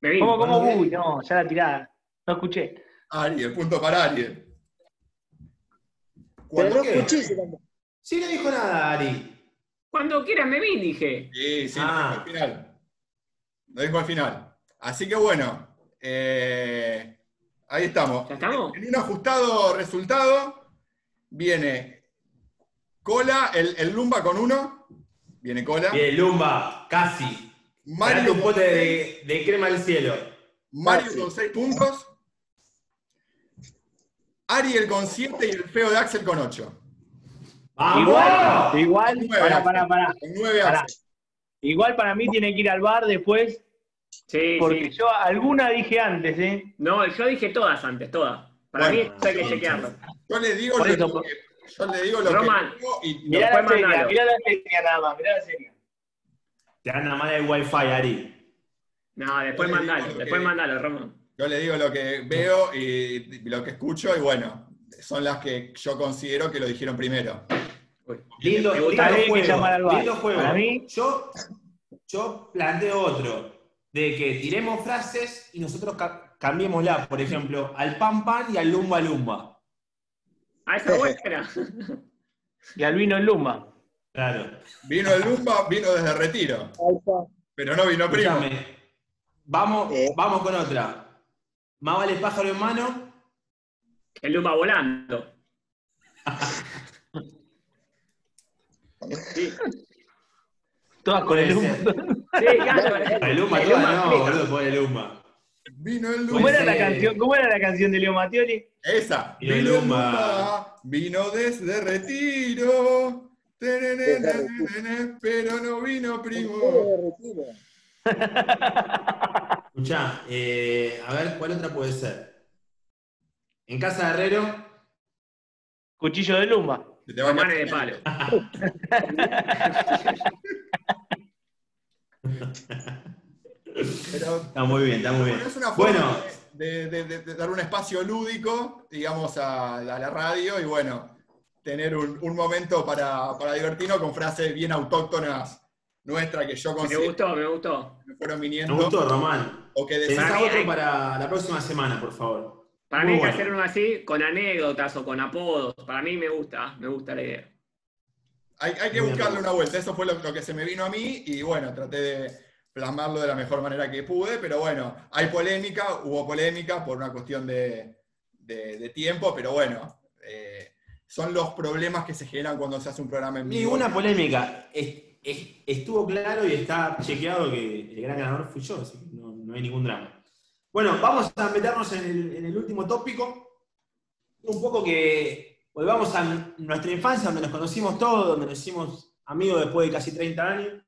Me. ¿Cómo, cómo? ¿Cuándo Uy, no, ya la tirada. No escuché. Ariel, punto para Ariel. Pero Cuando no escuché. Sí, no dijo nada, Ari. Cuando quieras me vi, dije. Sí, sí, lo Ah. dijo al final. Lo dijo al final. Así que bueno, eh, ahí estamos. ¿Ya estamos? En un ajustado resultado, viene Cola, el, el Lumba con uno. Viene Cola. Bien, Lumba, casi. Mario, un pote de, de crema al cielo. Mario Casi. con seis puntos. Ariel con 7 y el feo de Axel con 8. Igual, igual, Nueve, para, para, para. Con 9 Pará. Axel. Igual para mí tiene que ir al bar después, Sí, porque sí. yo alguna dije antes, ¿eh? No, yo dije todas antes, todas. Para Bueno, mí hay que chequearlo. Yo le digo Por lo eso, que, yo le digo lo Roman. que digo y Mirá Después la serie, mandalo. mirá la serie nada más, mirá la serie. Te anda mal el wifi, Ari. No, después mandalo, digo después que- mandalo, Roman. Yo le digo lo que veo y lo que escucho y bueno, son las que yo considero que lo dijeron primero. Lindo, juego. lindo juego. Para mí- Yo, yo planteo otro. De que tiremos frases y nosotros ca- cambiémosla, por ejemplo, al pan pan y al lumba lumba. Ah, esa es buena. Y al vino en Luma. Claro. Vino el Lumba, vino desde retiro, pero no vino primo. Escúchame. Vamos, Eh. vamos con otra. Más vale pájaro en mano. El Lumba volando. Sí, Todas con el Luma. ser. sí, claro. El lumba, El toda Lumba no, boludo, pobre lumba. Vino el ¿Cómo Lumba. era la canción? ¿Cómo era la canción de Leo Mattioli? Esa. Vino el el. Lumba, vino desde retiro. Pero no vino primo. Escuchá, eh, a ver, ¿cuál otra puede ser? En casa de Herrero, Cuchillo de Luma. Se te va a Romanes de palo. Pero está muy bien, está muy bien. Bueno, es una forma Bueno, de, de- de- de dar un espacio lúdico, digamos, a la, a la radio y bueno, tener un, un momento para, para divertirnos con frases bien autóctonas nuestras que yo Me considero gustó, me gustó. que fueron me viniendo gustó, Román. o que Pensá otro hay- para la próxima semana, por favor. Para Muy mí hay que hacer uno así, con anécdotas o con apodos. Para mí me gusta, me gusta la idea. Hay, hay que Muy buscarle bien. una vuelta, eso fue lo, lo que se me vino a mí y bueno, traté de plasmarlo de la mejor manera que pude, pero bueno, hay polémica, hubo polémica por una cuestión de, de- de tiempo, pero bueno, eh, son los problemas que se generan cuando se hace un programa en vivo. Ninguna polémica. Es- estuvo claro y está chequeado que el gran ganador fui yo, así que no, hay ningún drama. Bueno, vamos a meternos en el, en el último tópico. Un poco que volvamos a nuestra infancia, donde nos conocimos todos, donde nos hicimos amigos después de casi 30 años.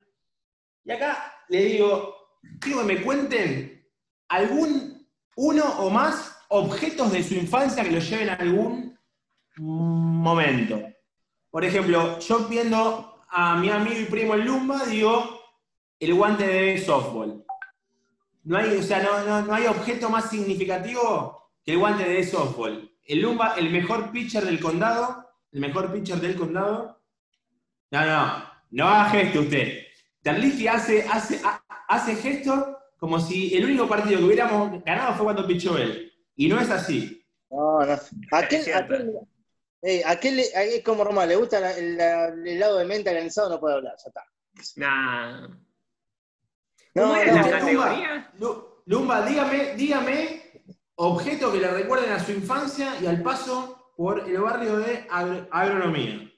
Y acá le digo, quiero que me cuenten algún, uno o más objetos de su infancia que los lleven a algún momento. Por ejemplo, yo viendo a mi amigo y primo el Lumba, digo, el guante de softball. No hay, o sea, no, no- no hay objeto más significativo que el guante de softball. El Lumba, el mejor pitcher del condado, el mejor pitcher del condado. No, no, no haga gesto usted. Terliffi hace, hace, ha- hace gesto como si el único partido que hubiéramos ganado fue cuando pichó él. Y no es así. No, no. Cierto. aquel, eh, aquel, es como Román, le gusta la- el, el helado de menta granizado, no puede hablar, ya está. Nah. No, ¿Cómo era no, la no, categoría? Lu- Lumba, dígame, dígame objeto que le recuerden a su infancia y al paso por el barrio de agro- agronomía.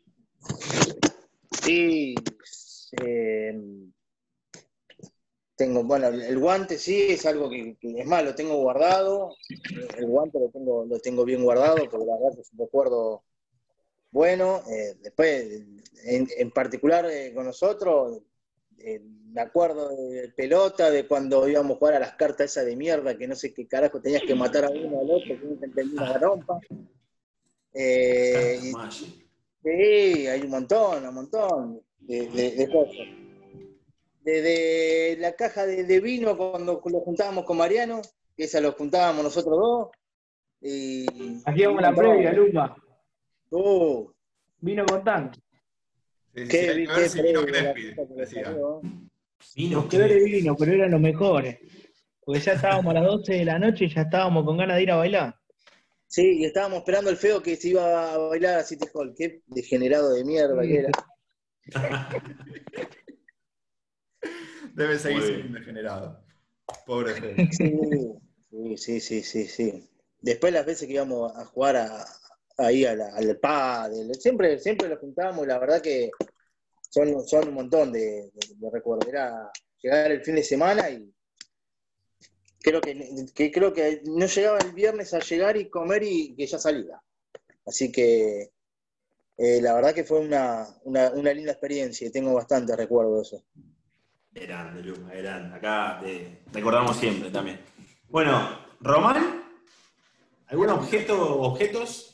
Sí. eh, tengo, bueno, el guante sí es algo que, que- es más, lo tengo guardado. El guante lo tengo, lo tengo bien guardado porque la verdad es un recuerdo bueno. Eh, después, en, en particular eh, con nosotros, eh, me acuerdo de pelota, de cuando íbamos a jugar a las cartas esas de mierda, que no sé qué carajo tenías que matar a uno o al otro, que no te entendía una garompa. Eh, y-. Sí, hay un montón, un montón de, de- de cosas. Desde la caja de, de vino cuando lo juntábamos con Mariano, que esa lo juntábamos nosotros dos. Y, Hacíamos la previa, Luma. Uh, Vino con tanto. Sí, qué, qué si vino Crespi. Vino peores vino, pero eran los mejores. Porque ya estábamos a las 12 de la noche y ya estábamos con ganas de ir a bailar. Sí, y estábamos esperando el feo que se iba a bailar a City Hall. Qué degenerado de mierda que era. Debe seguir siendo degenerado. Pobre Fede. Sí, sí, sí, sí, sí. Después las veces que íbamos a jugar a- ahí a la- al pádel, siempre, siempre lo juntábamos la verdad que son, son un montón de, recuerdos. Era llegar el fin de semana y creo que, creo que no llegaba el viernes a llegar y comer y que ya salía. Así que eh, la verdad que fue una, una, linda experiencia y tengo bastante recuerdo de eso. Grande, Luma. Acá te recordamos siempre también. Bueno, Román, ¿algún objeto objetos?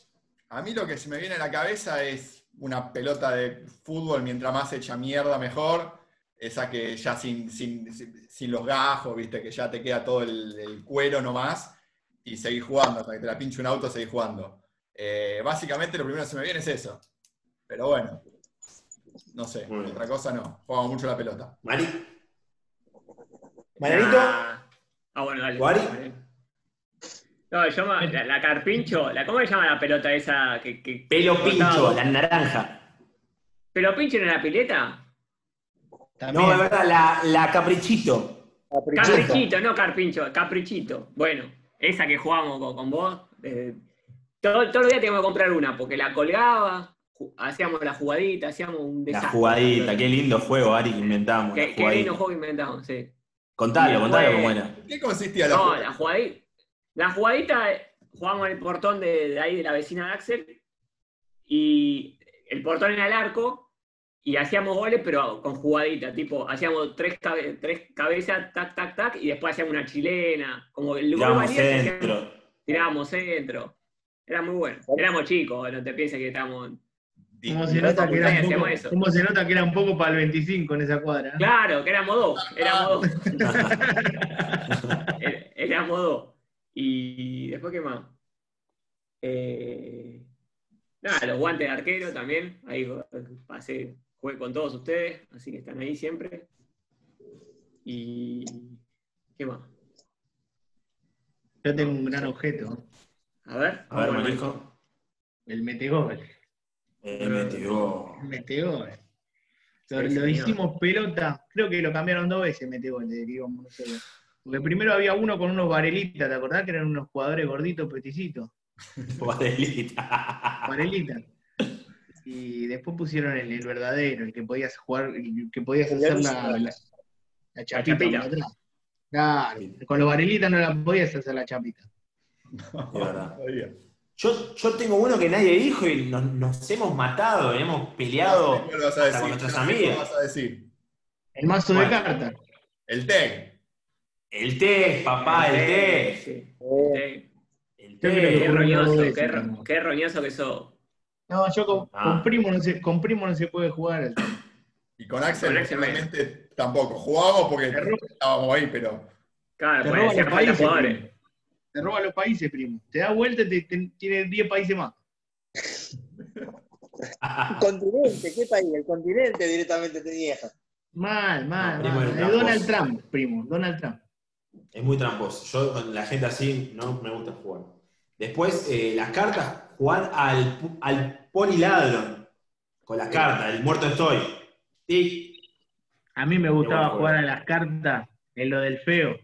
A mí lo que se me viene a la cabeza es una pelota de fútbol, mientras más hecha mierda mejor. Esa que ya sin, sin, sin- los gajos, viste, que ya te queda todo el, el cuero nomás. Y seguís jugando, hasta que te la pinche un auto, seguís jugando. Eh, básicamente lo primero que se me viene es eso. Pero bueno, no sé, otra cosa no. Jugamos mucho la pelota. Mari. Marianito. Ah, ah, bueno, dale. ¿Guari? No, yo me- la, la carpincho, la, ¿cómo se llama la pelota esa que, que- Pelo que pincho, cortaba? la naranja. ¿Pelo pincho en la pileta? También. No, es verdad, la, la caprichito. Caprichito, no carpincho, caprichito. Bueno, esa que jugamos con, con vos. eh, todo- todos los días teníamos que comprar una, porque la colgaba, hacíamos la jugadita, hacíamos un La desastre. jugadita, qué lindo juego, Ari, que inventamos. Qué, la qué jugadita. lindo juego inventamos, sí. Contalo, contalo cómo era. ¿En qué consistía la No, jugada? la jugadita, la jugadita, eh, jugábamos en el portón de, de ahí de la vecina de Axel y el portón era el arco y hacíamos goles pero con jugadita, tipo, hacíamos tres, cabe- tres cabezas, tac, tac, tac, y después hacíamos una chilena, como el Tiramos valía, hacíamos- centro. tirábamos centro. Era muy bueno. Éramos chicos, no te pienses que estábamos... ¿Cómo se, nota que era un poco, eso. cómo se nota que era un poco para el 25 en esa cuadra? Claro, que éramos dos, éramos dos. Era- Éramos dos. Y después, ¿qué más? Eh, nada, los guantes de arquero también. Ahí pasé, jugué con todos ustedes, así que están ahí siempre. Y. ¿Qué más? Yo tengo un gran objeto, A ver. A ver, Bueno, Marisco. el metegol. Eh, metió. El metegol. Lo, Sí, lo hicimos pelota, creo que lo cambiaron dos veces metegol, de que íbamos nosotros. Porque primero había uno con unos varelitas, ¿te acordás que eran unos jugadores gorditos, peticitos? Varelita. Varelitas. Y después pusieron el, el verdadero, el que podías jugar, el que podías El hacer la, la, la chapita. Claro, con los varelitas no la podías hacer la chapita. Es verdad. Todavía. Yo, yo tengo uno que nadie dijo y nos, nos hemos matado, hemos peleado ¿Cuál vas a hasta decir? con nuestras ¿Qué amigas. vas a decir? El mazo Bueno. de cartas. El TEG. El té, papá, el té. Sí. El creo Qué que té. por roñoso, qué, ro- ¿no? qué roñoso que sos. No, yo con, Ah. con primo no se, con primo no se puede jugar. al tema. Y con Axel, Con Axel realmente tampoco. Jugábamos porque estábamos ahí, pero. Claro, Te pues falta países. jugadores. primo. Te roba los países, primo. Te da vuelta y te, te- tiene 10 países más. continente, ¿qué país? El continente directamente tenía. Mal, mal, No, primo mal. tramposo. Donald Trump, primo. Donald Trump. Es muy tramposo. Yo con la gente así no me gusta jugar. Después, eh, las cartas, jugar al, al poliladron. Con las cartas, el muerto estoy. Tic. A mí me gustaba jugar a las cartas en lo del feo.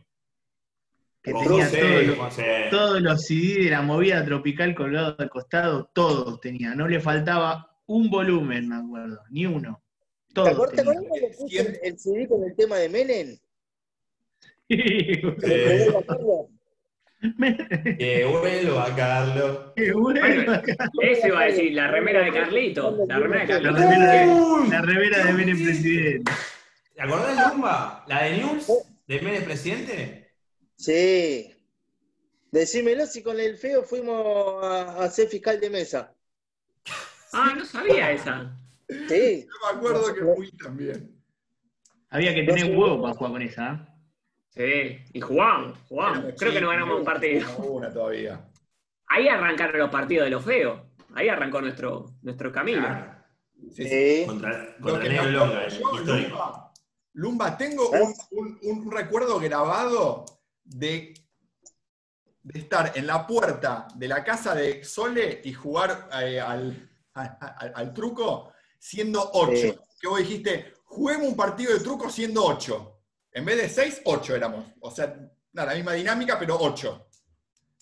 Que tenía todos los, José. todos los CD de la movida tropical colgados al costado, todos tenía. No le faltaba un volumen, me acuerdo, ni uno. ¿Te Todos acuerdas te acuerdas cuando puse el, el CD con el tema de Menem? Eh, que vuelva, Carlos. Qué bueno. Eso iba a decir, la remera de Carlito. La remera de La Carlito. remera de, Uy. la remera de Menem presidente. ¿Te acordás de Lumba? ¿La de News? ¿De Menem Presidente? Sí. Decímelo si con el feo fuimos a, a ser fiscal de mesa. Ah, no sabía esa. Sí. Yo me acuerdo que fui también. Había que tener huevo para jugar con esa. ¿eh? Sí, y jugamos, jugamos. Creo que no ganamos un partido. Una todavía. Ahí arrancaron los partidos de los feos. Ahí arrancó nuestro, nuestro camino. Sí. Contra, contra Longa, yo, histórico. Lumba, Lumba, tengo ¿Eh? un, un- un recuerdo grabado de, de estar en la puerta de la casa de Sole y jugar eh, al, al- al- al truco siendo 8. Sí. Que vos dijiste, juguemos un partido de truco siendo 8. En vez de 6, 8 éramos. O sea, nada, la misma dinámica, pero 8.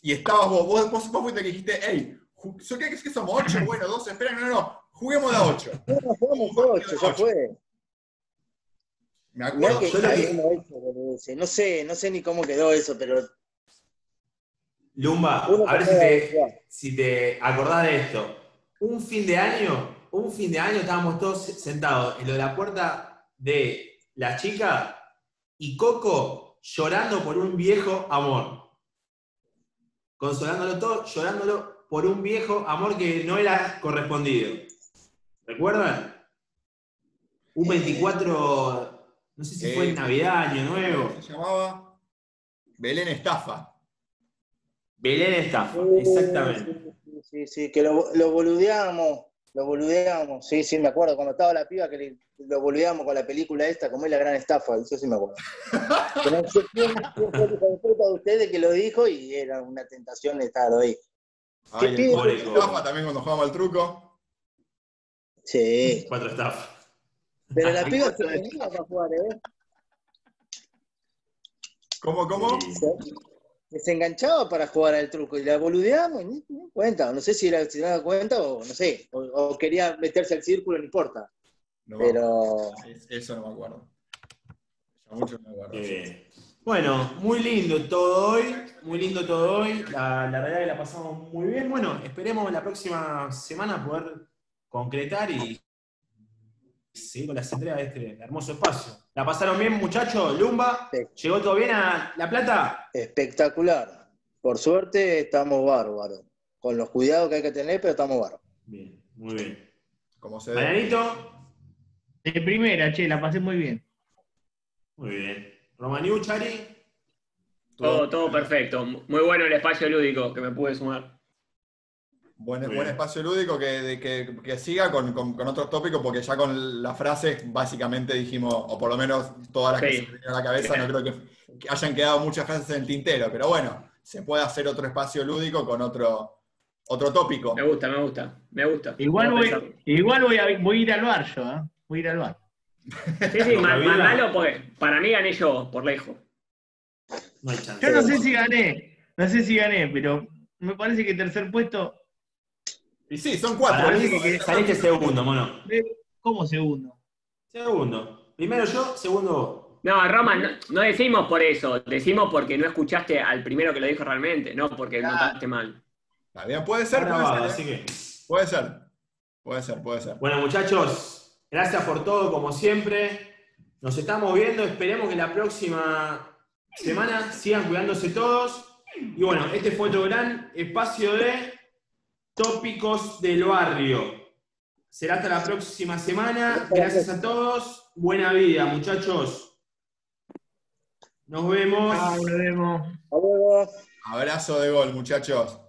Y estabas vos, vos, vos, vos fuiste que dijiste, hey, ¿so ¿qué es que somos 8? Bueno, dos esperan, no, no, no, juguemos a 8. Bueno, jugamos ocho, ya fue. Me acuerdo. que yo lo que- no sé, no sé ni cómo quedó eso, pero Lumba, Uno a ver si te, si te acordás de esto. Un fin de año, un fin de año estábamos todos sentados en lo de la puerta de la chica y Coco llorando por un viejo amor. Consolándolo todo, llorándolo por un viejo amor que no era correspondido. ¿Recuerdan? Un 24, no sé si fue Eh, en Navidad, Año Nuevo. Se llamaba Belén Estafa. Belén Estafa, Uh, exactamente. Sí, sí, sí, que lo, lo boludeamos, lo boludeamos. Sí, sí, me acuerdo. Cuando estaba la piba que le- lo boludeamos con la película esta, como es la gran estafa, eso sí me acuerdo. Que no sé quién, quién fue el hijo de ustedes que lo dijo y era una tentación estar ahí. Ay, el Pobre Estafa también cuando jugamos al truco. Sí, Cuatro estafas. pero la piba se venía para jugar, ¿eh? ¿Cómo, cómo? Sí. Se- que se enganchaba para jugar al truco y la boludeamos y ni, ni cuenta. No sé si era, se daba cuenta o no sé, o, o quería meterse al círculo, no importa. No, Pero es- Eso no me acuerdo. Ya mucho no me acuerdo. Eh, bueno, muy lindo todo hoy, muy lindo todo hoy. La, la verdad que la pasamos muy bien. Bueno, esperemos la próxima semana poder concretar y seguir con las entregas de este hermoso espacio. ¿La pasaron bien, muchachos? Lumba, Sí. ¿llegó todo bien a La Plata? espectacular. Por suerte estamos bárbaros. Con los cuidados que hay que tener, pero estamos bárbaros. Bien, muy bien. Como se ve. Marianito, De primera, che, la pasé muy bien. muy bien. Romaniu, Chari, Todo, todo perfecto. Muy bueno el espacio lúdico que me pude sumar. Buen, espacio lúdico que, que- que siga con, con- con otros tópicos, porque ya con las frases básicamente dijimos, o por lo menos todas las que se me vinieron a la cabeza, no creo que, que hayan quedado muchas frases en el tintero, pero bueno, se puede hacer otro espacio lúdico con otro, otro tópico. Me gusta, me gusta, me gusta. Igual voy, igual voy a, voy a ir al bar yo, ¿eh? Voy a ir al bar. Sí, sí, mandalo porque para mí gané yo, por lejos. no hay chance. Yo no sé si gané, no sé si gané, pero me parece que tercer puesto, Y sí, son cuatro. Para mí ¿viste? que saliste segundo, mono. como segundo. Segundo. Primero yo, segundo vos. No, Roma, no, no decimos por eso, decimos porque no escuchaste al primero que lo dijo realmente, no porque Claro. notaste mal. Está bien, puede ser, puede ser. así ¿eh? que. Puede ser. Puede ser, puede ser. Bueno, muchachos, gracias por todo, como siempre. Nos estamos viendo. Esperemos que la próxima semana sigan cuidándose todos. Y bueno, este fue otro gran espacio de tópicos del barrio. Será hasta la próxima semana. Gracias a todos. Buena vida, muchachos. Nos vemos. Nos vemos. Hasta luego. Abrazo de gol, muchachos.